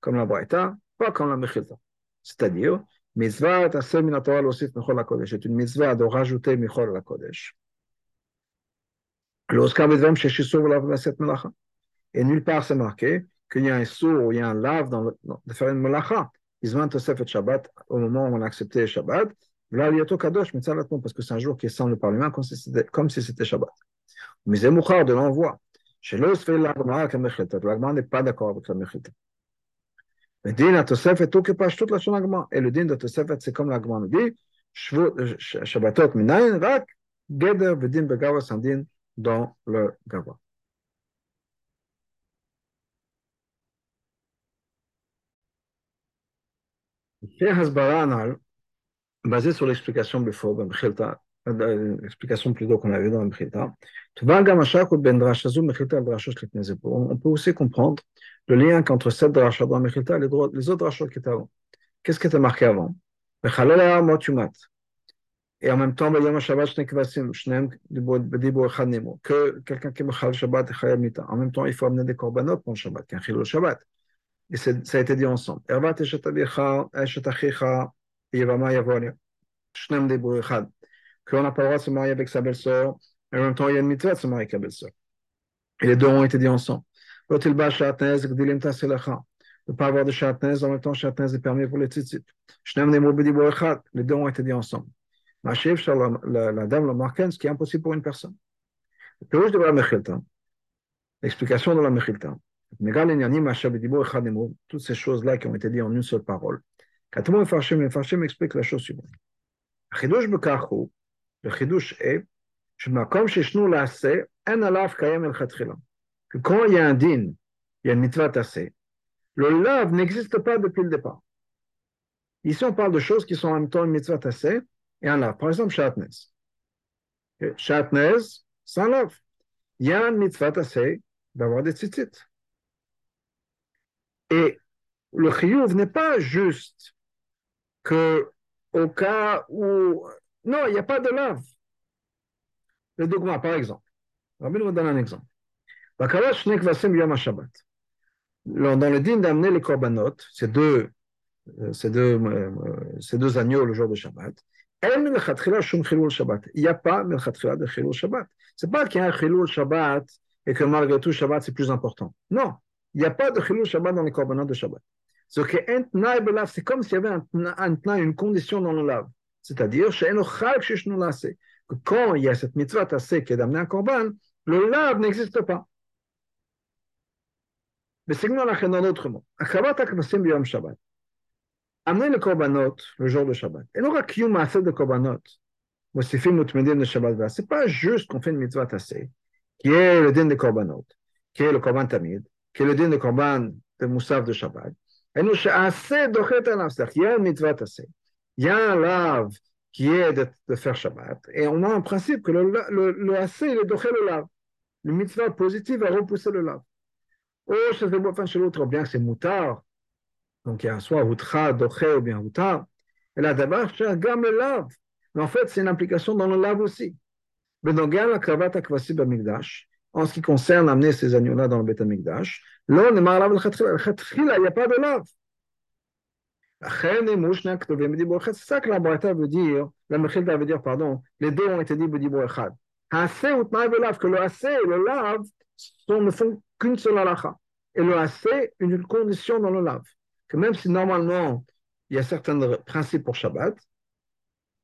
comme la braita, pas comme la Mechilta. C'est-à-dire, mitzvah taseh min Torah l'osif michol HaKodesh, c'est une mitzvah de rajouter michol HaKodesh. L'oskar bedvam sheshisur v'lav v'aset melacha. Et nulle part c'est marqué qu'il y a un sourd ou il y a un lave dans le, de faire une melacha. Izman Tosefet Shabbat, au moment où on a accepté Shabbat, là, liato kadosh, mitzalatmon, parce que c'est un jour qui est sans le Parlement, comme si c'était Shabbat. Mais c'est de l'envoi. Chez l'os fait l'agma, l'agma n'est pas d'accord avec la mechita. Le din à Tosefet, tout que pas toute la son. Et le din de Tosefet, c'est comme l'agma nous dit, Shabbatot minayin, rak, geder, vedin begawa, sandin, dans le gava. basé sur l'explication l'explication plutôt qu'on avait dans le Mechilta, on peut aussi comprendre le lien qu'entre cette dracha dans le Mechilta et les autres drachot qui étaient avant. Qu'est-ce qui était marqué avant? Et en même temps, que quelqu'un qui me Shabbat En même temps, il faut amener des korbanot pour le Shabbat, qu'un chilou Shabbat. Et ça a été dit ensemble. Ervat eshet avicha, eshet achicha, yevama yavonia. Shnem debou echad. Qu'on n'a pas le droit de se marier avec sa belle-sœur, Et en même temps, il y a une mitzvah de se marier avec la belle-sœur. Et les deux ont été dit ensemble. Ne pas avoir de chatnez, en même temps, chatnez est permis pour les tzitzit. Les deux ont été dit ensemble. La dame, le marquin, ce qui est impossible pour une personne. L'explication de la Mechilta. Toutes ces choses-là qui ont été dites en une seule parole. Quand le Farshim explique la chose suivante. Le chidouche est que quand il y a un din, il y a une mitzvah tassée, le lave n'existe pas depuis le départ. Ici, on parle de choses qui sont en même temps une mitzvah tassée et un lave. Par exemple, shatnez. Shatnez, sans lave. Il y a une mitzvah tassée d'avoir des tzitzit. Et le chiyuv n'est pas juste que au cas où... Non, il n'y a pas de lave. Le dogma, par exemple. Rabbi nous donne un exemple. Dans le din d'amener les korbanot, ces deux, euh, ces, deux, euh, ces deux agneaux le jour de Shabbat, il n'y a pas de Shabbat. Ce n'est pas qu'il y a un chilul Shabbat et que malgré tout Shabbat c'est plus important. Non, il n'y a pas de chilul Shabbat dans les korbanot de Shabbat. C'est comme s'il y avait un, une condition dans le lave. C'est-à-dire, que quand il y a cette mitzvah tassée qui est d'amener un korban, le lave n'existe pas. Mais c'est dans autre mot. Amener le korbanot le jour de Shabbat. Et non kiyum assez de korbanot. De. C'est pas juste qu'on fait une mitzvah tassée, qui est le din de korbanot, qui est le korban tamid, qui est le din de korban de moussaf de Shabbat. Et nous, assez dochet al Il y a une mitzvah tassée. Il y a un lave qui est de, de, faire Shabbat. Et on a un principe que le, le, le assez, il est dochet le lave. Le mitzvah positif va repousser le lave. Ou chez l'autre, bien c'est moutard. Donc il y a soit outra, doché ou bien outar. Et là, d'abord, gamme le lave. Mais en fait, c'est une implication dans le lave aussi. Mais donc, la cravate akvasi b'amigdash, en ce qui concerne amener ces agneaux-là dans le bête amigdash, là, on est le il n'y a pas de lave. La Braïta veut dire, la Mechilta veut dire, pardon, les deux ont été dit Bedibo Echad. Assez ou que le assez et le lave ne font qu'une seule halakha. Et le assez, une condition dans le lave. Que même si normalement, il y a certains principes pour Shabbat,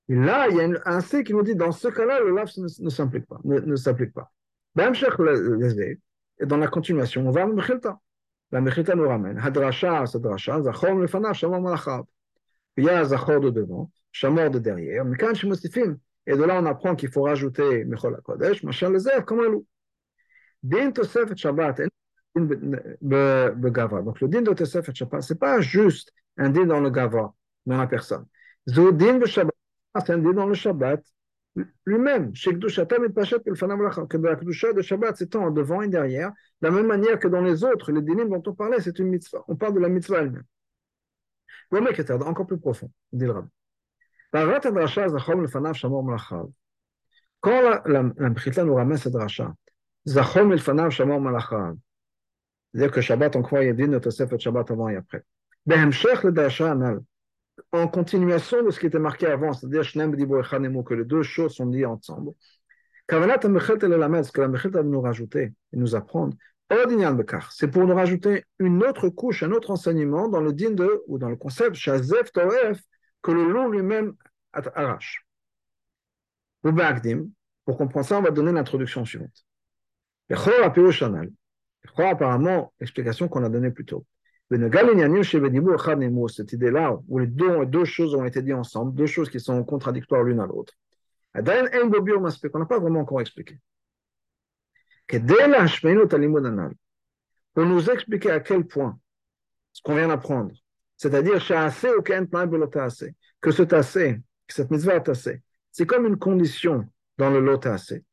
et là, il y a un assez qui nous dit, dans ce cas-là, le lave ne, ne s'applique pas. Ne, ne s'applique pas. Et dans la continuation, on va à la Mechilta. La Mechilta nous ramène. Hadrasha, le Malachab. Il y a Zachor de devant, Shamor de derrière. Et de là on apprend qu'il faut rajouter Tosefet Shabbat. Donc le din de Shabbat, ce pas juste un dans le Gava, la personne. Shabbat, c'est un dans le Shabbat lui-même. Chez Kdushatam et Pachat, que la Kdusha de Shabbat s'étend devant et derrière, de la même manière que dans les autres, les dinim dont on parlait, c'est une mitzvah. On parle de la mitzvah elle-même. Encore plus profond, dit le rabbi. Quand la, la, la nous ramène cette dracha, Zachom el fanav shamor malachav. C'est-à-dire que Shabbat, on croit, il y a dit notre Shabbat avant et après. Behemshech le dasha anal. En continuation de ce qui était marqué avant, c'est-à-dire que les deux choses sont liées ensemble. Ce que la mechet va nous rajouter et nous apprendre, c'est pour nous rajouter une autre couche, un autre enseignement dans le din de, ou dans le concept, que le loup lui-même arrache. Ou pour comprendre ça, on va donner l'introduction suivante. Apparemment, l'explication qu'on a donnée plus tôt. Cette idée-là, où les deux, deux choses ont été dites ensemble, deux choses qui sont contradictoires l'une à l'autre. On n'a pas vraiment encore expliqué. Pour nous expliquer à quel point ce qu'on vient d'apprendre, c'est-à-dire que ce tassé, cette mitzvah tassé, c'est comme une condition dans le lot tassé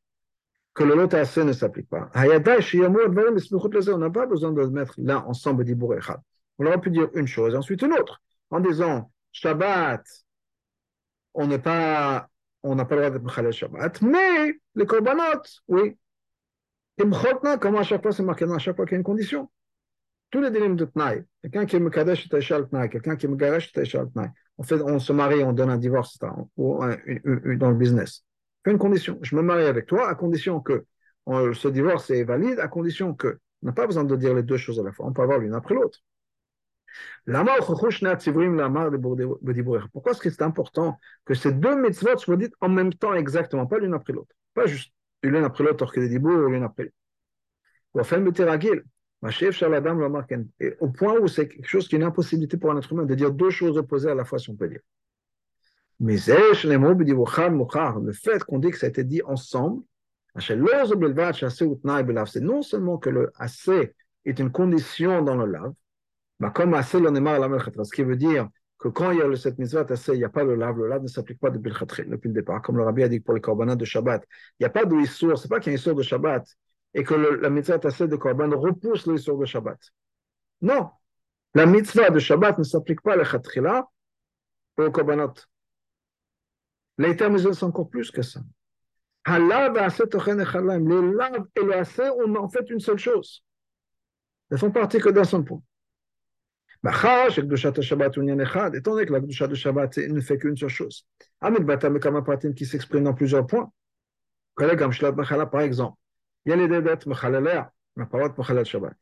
que le lot assez ne s'applique pas. On n'a pas besoin de le mettre là ensemble d'Ibour Echad. On aurait pu dire une chose et ensuite une autre, en disant Shabbat, on n'est pas, on n'a pas le droit d'être Mechalel Shabbat, mais les korbanot, oui. Et comment à chaque fois c'est marqué à chaque fois qu'il y a une condition. Tous les délais de Tnaï, quelqu'un qui est Mekadesh Taishal Tnaï, quelqu'un qui est Megaresh Taishal Tnaï, on, fait, on se marie, on donne un divorce, dans le business. Fais une condition. Je me marie avec toi à condition que ce divorce est valide, à condition que. On n'a pas besoin de dire les deux choses à la fois. On peut avoir l'une après l'autre. Pourquoi est-ce que c'est important que ces deux mitzvot soient dites en même temps exactement, pas l'une après l'autre? Pas juste l'une après l'autre, or que les dibour, l'une après l'autre. Au point où c'est quelque chose qui est une impossibilité pour un être humain de dire deux choses opposées à la fois, si on peut dire. Mais le fait qu'on dit que ça a été dit ensemble, c'est non seulement que le assez est une condition dans le lave, ce qui veut dire que quand il y a le cette mitzvah assez, il n'y a pas le lave, le lave ne s'applique pas depuis le, depuis le départ, comme le rabbi a dit pour les korbanats de Shabbat. Il n'y a pas de ce c'est pas qu'il y a un de Shabbat et que la mitzvah assez de korban repousse le de Shabbat. Non, la mitzvah de Shabbat ne s'applique pas à la au korbanot. Les termes sont encore plus que ça. Le lave et le assez ont en fait une seule chose. Elles font partie que d'un seul point. Étant donné que la de Shabbat ne fait qu'une seule chose. S'exprime dans plusieurs points. Par exemple, il y a la parole de Shabbat.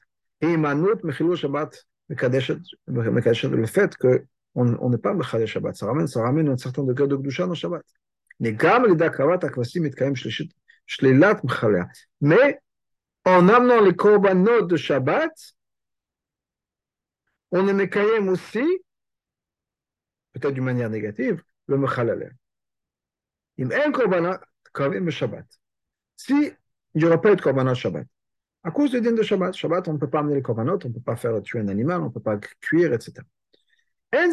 Shabbat le fait que on n'est pas Shabbat, ça ramène, ça ramène un certain degré de dans Shabbat. Mais en amenant les korbanot de Shabbat, on est mekayem aussi, peut-être d'une manière négative, le mechalale. Im en korbanot, kavim Shabbat. Si il n'y aura pas de korbanot Shabbat, à cause du din de Shabbat, on ne peut pas amener les korbanot, on ne peut pas faire tuer un animal, on ne peut pas cuire, etc. C'est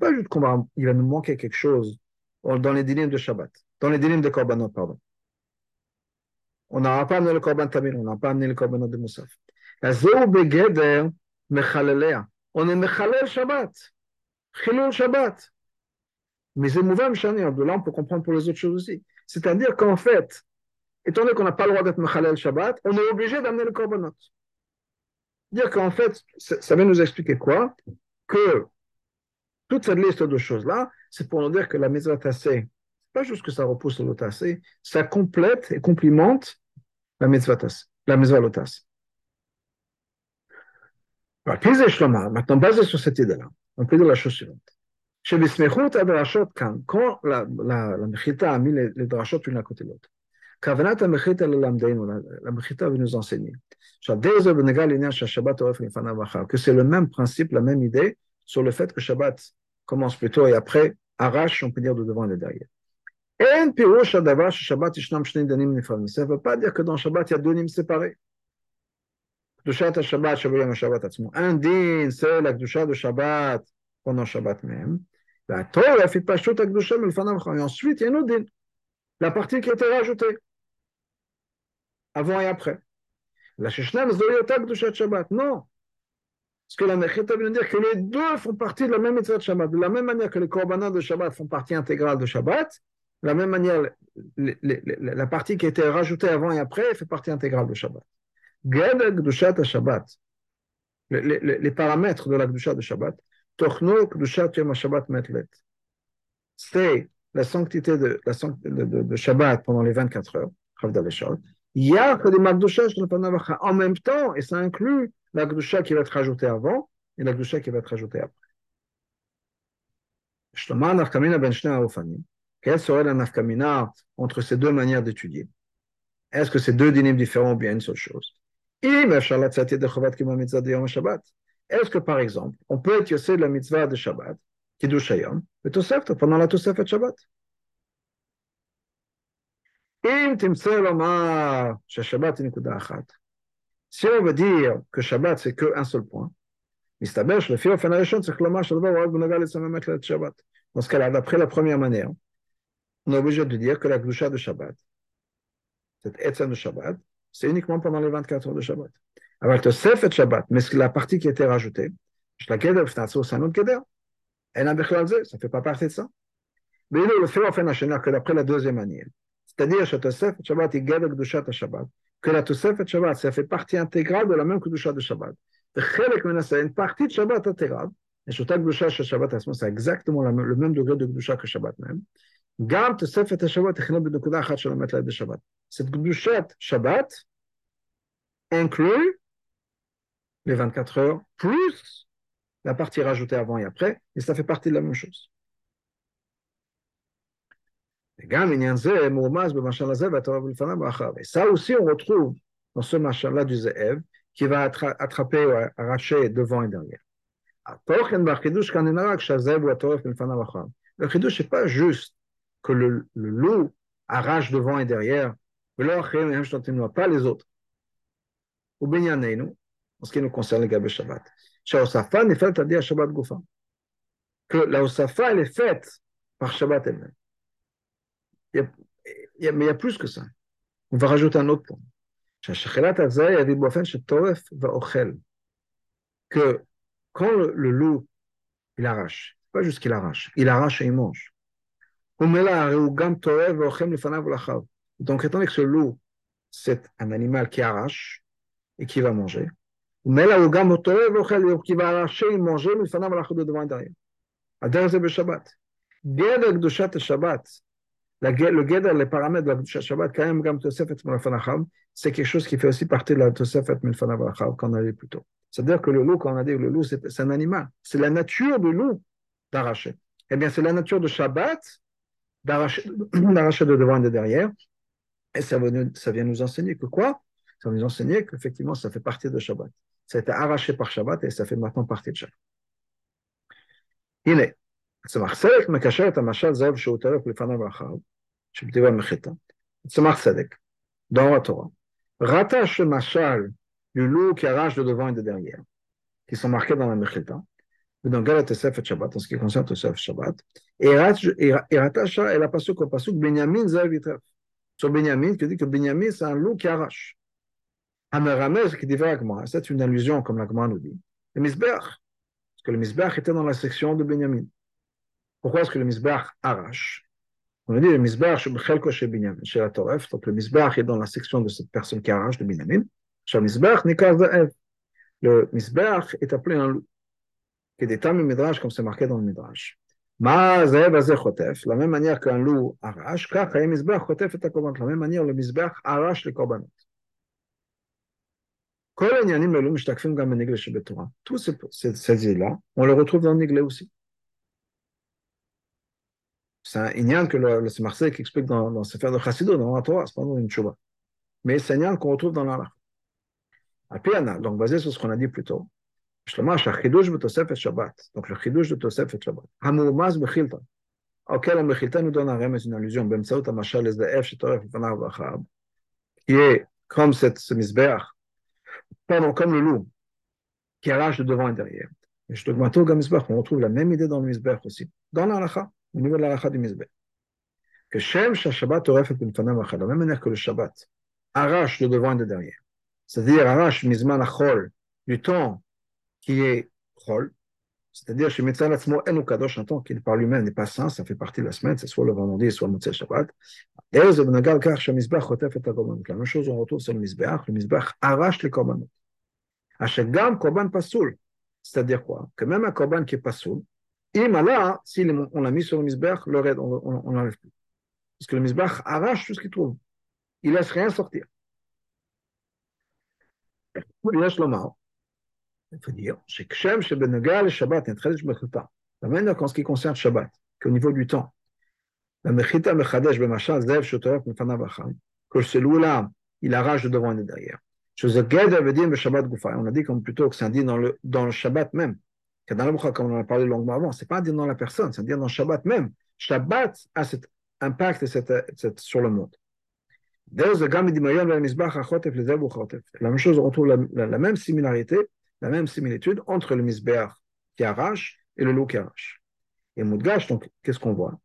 pas juste qu'il va, nous manquer quelque chose dans les dîners de Shabbat, dans les dîners de Korbanot, pardon. On n'a pas amené le Korban Tamil, on n'a pas amené le Korbanot de Moussaf. On est Mechalel Shabbat. Chilul Shabbat. Mais c'est Mouvam Shani, de là on peut comprendre pour les autres choses aussi. C'est-à-dire qu'en fait, étant donné qu'on n'a pas le droit d'être Mechalel Shabbat, on est obligé d'amener le Korbanot dire qu'en fait, ça vient nous expliquer quoi Que toute cette liste de choses-là, c'est pour nous dire que la mitzvah tassée, pas juste que ça repousse le tassé, ça complète et complimente la mitzvah tassée, la mitzvah lotas. Maintenant, basé sur cette idée-là, on peut dire la chose suivante. Chez quand la, la, Mechita a mis les, les l'une à côté de l'autre, Kavanat Mechita la Mechita veut nous enseigner que c'est le même principe, la même idée sur le fait que Shabbat commence plus tôt et après arrache, on peut dire, de devant et de derrière. Ça ne veut pas dire que dans Shabbat, il y a deux nims séparés. Un din, c'est la Kdusha de Shabbat pendant Shabbat même. La Torah fait pas chute Kdusha, mais le Et ensuite, il y a une autre din. La partie qui a été rajoutée. Avant et après. La Sheshnam Zoyota Kdushat Shabbat. Non. Parce que la Mechita veut dire que les deux font partie de la même mitzvah de Shabbat. De la même manière que les korbanats de Shabbat font partie intégrale de Shabbat, de la même manière, la partie qui a été rajoutée avant et après fait partie intégrale de Shabbat. Les, paramètres de la Kdushat de Shabbat. Tochno Yom Shabbat Metlet. C'est la sanctité de, la de, de, de, Shabbat pendant les 24 heures. En même temps, et ça inclut la Gdusha qui va être rajoutée avant et la Gdusha qui va être rajoutée après. Quelle serait la nafkamina entre ces deux manières d'étudier? Est-ce que c'est deux dynimes différents ou bien une seule chose? Est-ce que par exemple, on peut étudier la mitzvah de Shabbat, Kiddushayom, pendant la Tosefet Shabbat? Si on veut dire que Shabbat c'est qu'un seul point, dans ce cas-là, d'après la première manière, on est obligé de dire que la Gdusha de Shabbat, cette Etzem de Shabbat, c'est uniquement pendant les 24 heures de Shabbat. Alors, le Sefet Shabbat, mais la partie qui a été rajoutée, c'est un autre Keder. Ça ne fait pas partie de ça. Mais il le fait en fin que d'après la deuxième manière, c'est-à-dire que Shabbat est Kedushat Shabbat, que la Tosefet Shabbat, ça fait partie intégrale de la même Kedushat de Shabbat. C'est une partie de Shabbat intégrale, Et Shota Gdusha chez Shabbat à ce moment, c'est exactement la- le même degré de Gdusha que Shabbat même. Gam Tosefet Shabbat echina b'nekuda achat shel hamet de Shabbat. Cette Gdushat Shabbat inclut les 24 heures, plus la partie rajoutée avant et après, et ça fait partie de la même chose. Et ça aussi, on retrouve dans ce machin-là du Zeev, qui va attraper ou arracher devant et derrière. Le chidouche n'est pas juste que le, loup arrache devant et derrière, mais pas les autres ou benyanenu, en ce qui nous concerne le Gabé Shabbat. N'est faite à dire Shabbat Que la Osafa, elle est faite par Shabbat elle-même. Mais il y a plus que ça. On va rajouter un autre point. Que quand le, le loup, il arrache, pas juste qu'il arrache, il arrache et il mange. Donc, étant donné que ce loup, c'est un animal qui arrache, et qui va manger. Mais là, le gars qui va arracher et manger, mais fanam la de devant et derrière. C'est le Shabbat. Geder Gdushat Shabbat, le Geder, les paramètres de la Gdushat Shabbat, quand même, Gam Tosefet Melfanacham, c'est quelque chose qui fait aussi partie de la Tosefet Melfanacham qu'on allait plus tôt. C'est-à-dire que le loup, quand on a dit le loup, c'est un animal. C'est la nature du loup d'arracher. Eh bien, c'est la nature de Shabbat d'arracher de devant et de derrière. Et ça, ça vient nous enseigner que quoi? Ça va nous enseigner qu'effectivement, ça fait partie de Shabbat. Ça a été arraché par Shabbat et ça fait maintenant partie de Shabbat. הנה, צמח צדק מקשר את המשל זאב שהוא טרף לפניו ואחריו, שבדברי מחיתה. צמח צדק, dans la Torah, rattache le machal du loup qui arrache de devant et de derrière, qui sont marqués dans la Mechilta, ou dans Galat Tosefet Shabbat, en ce qui concerne Tosefet Shabbat, et rattache- et et rattache et la pasuk au pasuk Benyamin Zav Yitref. Sur Benyamin, qui dit que Benyamin, c'est un loup qui arrache. c'est une allusion, comme la Gemara nous dit, le Misbeach, parce que le Misbeach était dans la section de Benyamin. Pourquoi est-ce que le Misbeach arrache? On a dit le Misbeach chez la Toref, donc le Misbeach est dans la section de cette personne qui arrache de Benyamin. Chez le Zaev. Le Misbeach est appelé un loup, qui est des tames Midrash, comme c'est marqué dans le Midrash. La même manière qu'un loup arrache, la même manière, le Misbeach arrache les korbanot. Tous ces, ces, ces là on le retrouve dans Niglé aussi. C'est un ignal que le, le Marseille qui explique dans, dans Sefer de Chassido, dans la Torah, c'est pas dans une chouba. Mais c'est un ignal qu'on retrouve dans l'Allah. Apiana, donc basé sur ce qu'on a dit plus tôt. Donc le chidouche de Tosef et Shabbat. Hamoumaz bechilta. Auquel Amechilta nous donne un remède, une allusion. Bemsaout amachal esdef, shetoref, fanav, achab. Qui est comme cette, ce misbeach pardon, comme le loup, qui arrache de devant et derrière. Je te au Gamizbach, on retrouve la même idée dans le Mizbech aussi, dans l'Alacha, au niveau de l'Alacha du Mizbech. Que Shem Shabbat Toref et Pinfanam Achad, de la même manière que le Shabbat arrache de devant et de derrière, c'est-à-dire arrache Mizman Achol du temps qui est Chol, c'est-à-dire, chez Mitzvah Latzmo, En Kadosh, en tant qu'il par lui-même n'est pas saint, ça fait partie de la semaine, c'est soit le vendredi, soit le Motzei Shabbat. La même chose, on retrouve sur le Mizbeach. Le Mizbeach arrache les korbanot. Ashagam korban pasoul. C'est-à-dire quoi? Que même un korban qui est pasoul, Imala, si on l'a mis sur le Mizbeach, le raid, on n'enlève plus. Parce que le Mizbeach arrache tout ce qu'il trouve. Il ne laisse rien sortir. Il faut dire, c'est que Shem, chez Benegal, le Shabbat, est très mechita. Même qu'en ce qui concerne Shabbat, qu'au niveau du temps, la mechita mechadesh b'machal zev shotoref mefanav acham, que celui-là, il arrache de devant et de derrière. On a dit comme plutôt que c'est un din dans le, dans le Shabbat même. Comme on a parlé longuement avant, c'est pas un din dans la personne, c'est un din dans le Shabbat même. Shabbat a cet impact et cette, cette, sur le monde. La même chose, on retrouve la, la, la, même similarité, la même similitude entre le Mizbeach qui arrache et le loup qui arrache. Et Moudgash, donc, qu'est-ce qu'on voit?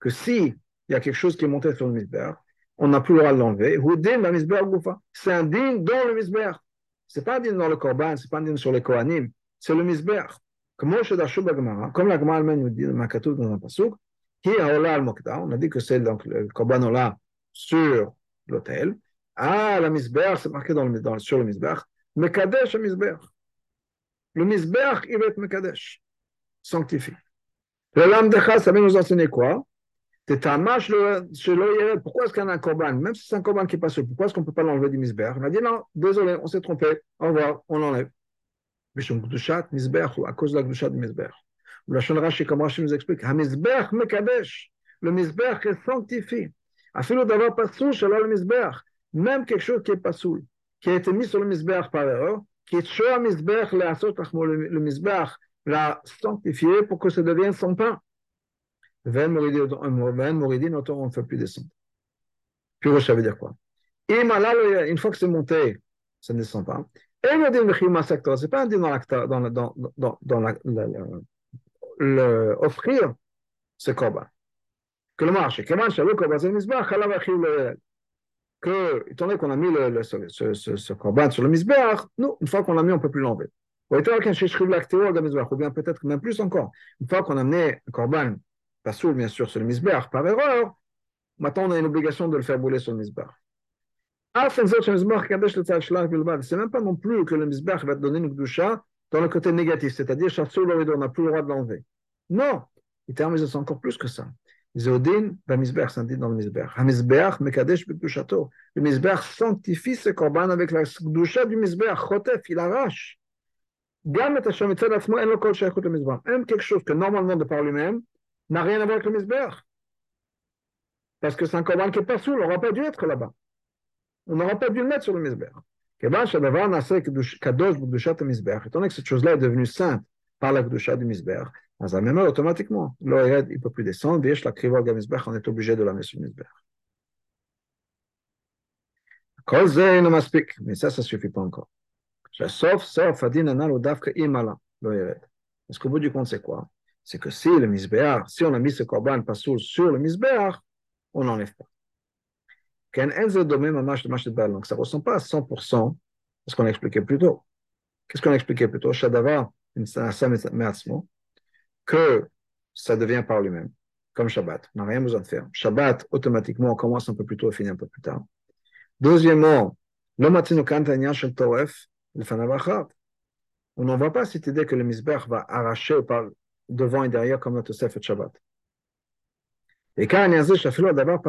Que si il y a quelque chose qui est monté sur le Mizbeach, on n'a plus le droit de l'enlever. C'est un din dans le misbeach. C'est pas un din dans le korban, c'est pas un din sur les kohanim, c'est le misbeach. Comme la Gemara elle-même nous dit dans Makatou dans un pasuk, on a dit que c'est donc le korban ola sur l'autel. Ah, la misbeach, c'est marqué le, sur le misbeach. Mekadesh le misbeach. le Mizbeach, il va être Mekadesh, sanctifié. Le Lamdecha, ça vient nous enseigner quoi? Pourquoi est-ce qu'il y a un korban? Même si c'est un korban qui est pas seul, pourquoi est-ce qu'on ne peut pas l'enlever du Mizbeach On a dit non, désolé, on s'est trompé, au revoir, on l'enlève. Bishum Gdushat, Mizbeach, à cause de la Gdushat du Mizbeach. La Rashi, comme Rashi nous explique, HaMizbeach Mekadesh, le Mizbeach est sanctifié. Afilo d'avoir pas sous, le Mizbeach, même quelque chose qui est pas soul, qui a été mis sur le misbéach par erreur, qui est sur le misbéach, le l'a sanctifié pour que ça devienne son pain. Ven Moridin, euh, on ne fait plus descendre. Puis ça veut dire quoi? Une fois que c'est monté, ça ne descend pas. Et le din c'est pas un din dans l'acta, dans, dans, dans, dans la, la, la, le, offrir ce corban. Que le marché, que le marché, le corban, c'est le misbéach, alors que, étant donné qu'on a mis le, le, ce, corban sur le misbech, nous, une fois qu'on l'a mis, on ne peut plus l'enlever. Ou bien peut-être même plus encore. Une fois qu'on a amené un corban, pas sous, bien sûr, sur le misbech, par erreur, maintenant on a une obligation de le faire brûler sur le misbech. C'est même pas non plus que le misbech va te donner une gdusha dans le côté négatif, c'est-à-dire on n'a plus le droit de l'enlever. Non, il termine c'est encore plus que ça. Zodin, le c'est ça dit dans le Mizbeach. Hamizbeach, Mekadesh, Bekdushato. Le Mizbeach sanctifie ce Korban avec la Kdusha du Mizbeach. Chotef, il arrache. Gam Hashem, En le Même quelque chose que normalement de par lui-même n'a rien à voir avec le Mizbeach. Parce que c'est un corban qui est pas sourd, on n'aurait pas dû être là-bas. On n'aurait pas dû le mettre sur le Mizbeach. Étant donné que cette chose-là est devenue sainte par la Kdusha du Mizbeach, dans la même heure, automatiquement, l'Ored, il ne peut plus descendre, et la Kriva Gamizbech, on est obligé de la mettre sur Mizbech. Mais ça, ça ne suffit pas encore. Sauf, sauf, Adin Anal Dafka Imala, l'Ored. Parce qu'au bout du compte, c'est quoi? C'est que si le Mizbech, si on a mis ce Korban Passoul sur le Mizbech, on n'enlève pas. Donc, ça ne ressemble pas à 100% à ce qu'on a expliqué plus tôt. Qu'est-ce qu'on a expliqué plus tôt? Shadava, Mitzvah, que ça devient par lui-même, comme Shabbat. On n'a rien besoin de faire. Shabbat, automatiquement, on commence un peu plus tôt et finit un peu plus tard. Deuxièmement, on n'en voit pas cette idée que le misbech va arracher par devant et derrière comme notre Shabbat. Et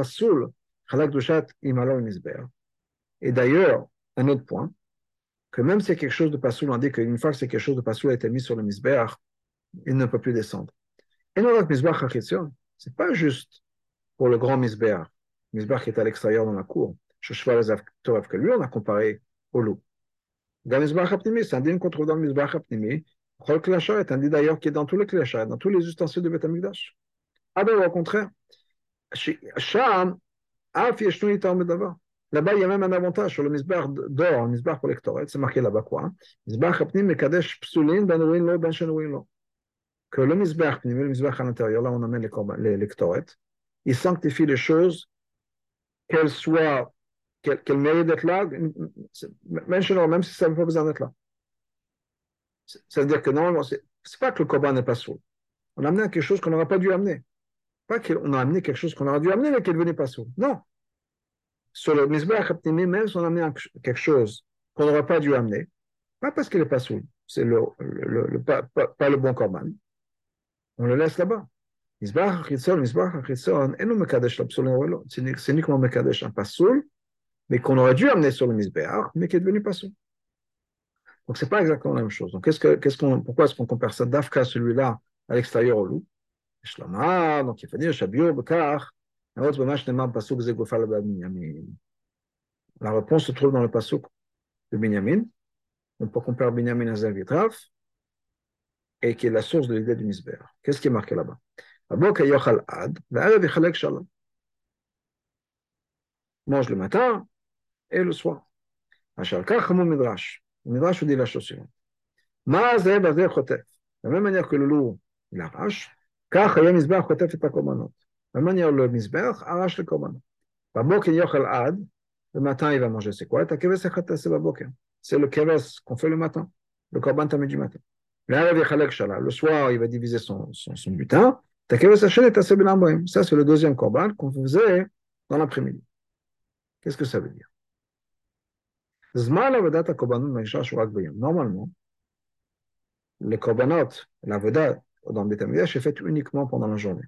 soul, et d'ailleurs, un autre point, que même si quelque chose de pasoul, on dit qu'une fois que c'est quelque chose de pasoul a été mis sur le misbeach, il ne peut plus descendre. Et c'est pas juste pour le grand misbeach, misbeach qui est à l'extérieur dans la cour. que lui, on a comparé au loup. Dans misbeach c'est un din qu'on trouve dans le misbeach apnimi. Le klachar est un din d'ailleurs qui est dans tous les klachar, dans tous les ustensiles de Beth Ah ben, au contraire. Sham, Là-bas, il y a même un avantage sur le misbar d'or, le misbar pour l'électorat. C'est marqué là-bas quoi Misbar chapnim mekadesh psulin ben lo ben lo. Que le pnim, le misbar à l'intérieur, là on amène les l'électorat, il sanctifie les choses, qu'elles soient, qu'elles qu méritent d'être là, même si ça n'a pas besoin d'être là. Ça veut dire que normalement, c'est pas que le korban n'est pas sourd. On a amené quelque chose qu'on n'aurait pas dû amener. Pas qu'on a amené quelque chose qu'on aurait dû amener, mais qui est devenu pas sourd. Non. Sur le Mizbeach même si on a amené quelque chose qu'on n'aurait pas dû amener, pas parce qu'il n'est pas sourd, c'est le, pas, le bon korban, on le laisse là-bas. C'est uniquement Mekadesh hein. un pasoul, mais qu'on aurait dû amener sur le Mizbeach, mais qui est devenu pasoul. Donc c'est pas exactement la même chose. Donc qu'est-ce qu'on, pourquoi est-ce qu'on compare ça d'Afka, celui-là, à l'extérieur au loup? Donc il faut dire, Shabio, Bekar, la réponse se trouve dans le pasouk de Binyamin. Donc pour comparer Binyamin à Zavitraf, et qui est la source de l'idée du misber. Qu'est-ce qui est marqué là-bas? Mange le matin et le soir. Midrash. Midrash dit la chose suivante. De la même manière que le loup, il arrache, de la même manière le misber arrache le korbanot. Le matin, il va manger. C'est quoi? C'est le keves qu'on fait le matin, le korban tamé du matin. Le soir, il va diviser son, son, son butin. Ça, c'est le deuxième korban qu'on faisait dans l'après-midi. Qu'est-ce que ça veut dire? Normalement, les korbanot, la veda dans le Betamidash est faite uniquement pendant la journée.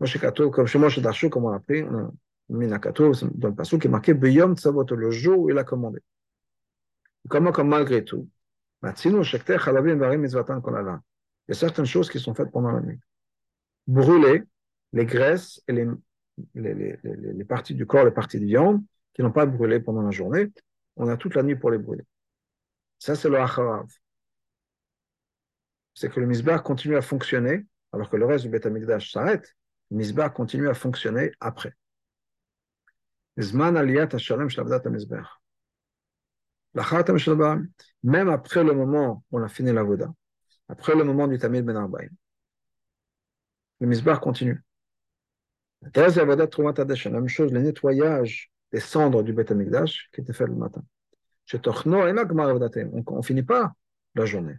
Moshe Kato, comme chez Moshe Darshu, comme on l'appelait, Minakato, dans le passage qui est marqué le jour où il a commandé. Comment, comme malgré tout, il y a certaines choses qui sont faites pendant la nuit. Brûler les graisses et les, les, les, les parties du corps, les parties de viande qui n'ont pas brûlé pendant la journée, on a toute la nuit pour les brûler. Ça, c'est le acharav. C'est que le misbar continue à fonctionner, alors que le reste du Beth s'arrête. Le misbar continue à fonctionner après. Zman aliyat misbar. Même après le moment où on a fini la voda, après le moment du Tamil Ben Arbaïm, le misbar continue. La même chose, le nettoyage des cendres du Beth Amikdash qui était fait le matin. On ne finit pas la journée.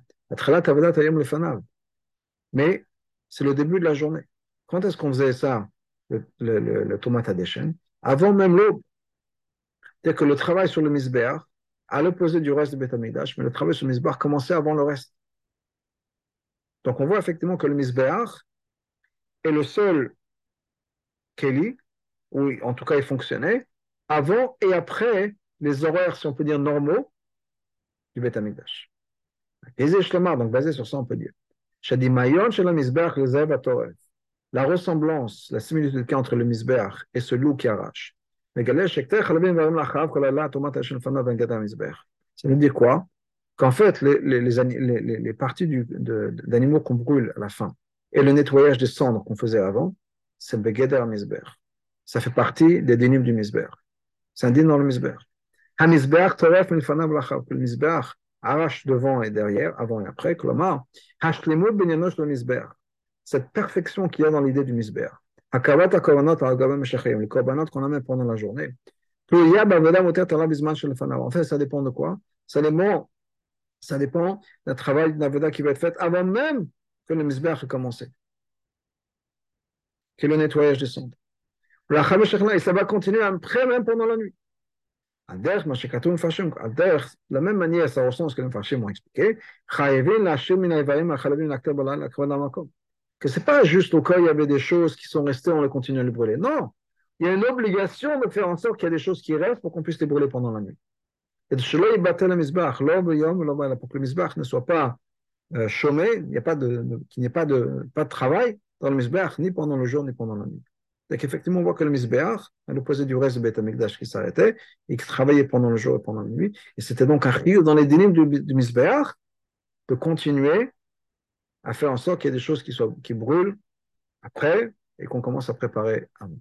Mais c'est le début de la journée. Quand est-ce qu'on faisait ça, le, le, le, le tomate Avant même l'aube. C'est que le travail sur le misbéach, à l'opposé du reste du Beth Amikdash, mais le travail sur le misbéach commençait avant le reste. Donc on voit effectivement que le misbéach est le seul Kelly, où en tout cas il fonctionnait, avant et après les horaires, si on peut dire, normaux du Beth Amikdash. Donc basé sur ça, on peut dire. La ressemblance, la similitude qu'il y entre le misbeach et ce loup qui arrache. Ça veut dire quoi? Qu'en fait, les, les, les, les parties d'animaux qu'on brûle à la fin et le nettoyage des cendres qu'on faisait avant, c'est Begeder Misber. Ça fait partie des dénimes du Misber. C'est un dîme dans le Misber. Ha-Misber, Toref, Milfanav, Lachar. Le Misber arrache devant et derrière, avant et après. Klomar, Hashlemut, Benyanosh, le Misber. Cette perfection qu'il y a dans l'idée du Misber. Hakorbanot, Hagabam, Meshachayim. Les korbanot qu'on. En fait, ça dépend de quoi Ça dépend, d'un travail qui va être fait avant même que le misber ait commencé qui est le nettoyage des cendres. Et ça va continuer après, même pendant la nuit. De la même manière, ça ressemble à ce que les Mfarshim ont expliqué. Que ce n'est pas juste au cas où il y avait des choses qui sont restées, on les continue à les brûler. Non, il y a une obligation de faire en sorte qu'il y a des choses qui restent pour qu'on puisse les brûler pendant la nuit. Et de cela, il battait le misbach, pour que le misbach ne soit pas euh, chômé, de, qu'il n'y ait pas de, pas de travail, dans le Mizbeach, ni pendant le jour, ni pendant la nuit. Donc effectivement, on voit que le Mizbeach, à l'opposé du reste du Beth Amikdash qui s'arrêtait, et qui travaillait pendant le jour et pendant la nuit, et c'était donc un rio dans les dynimes du, du de continuer à faire en sorte qu'il y ait des choses qui, soient, qui brûlent après et qu'on commence à préparer avant.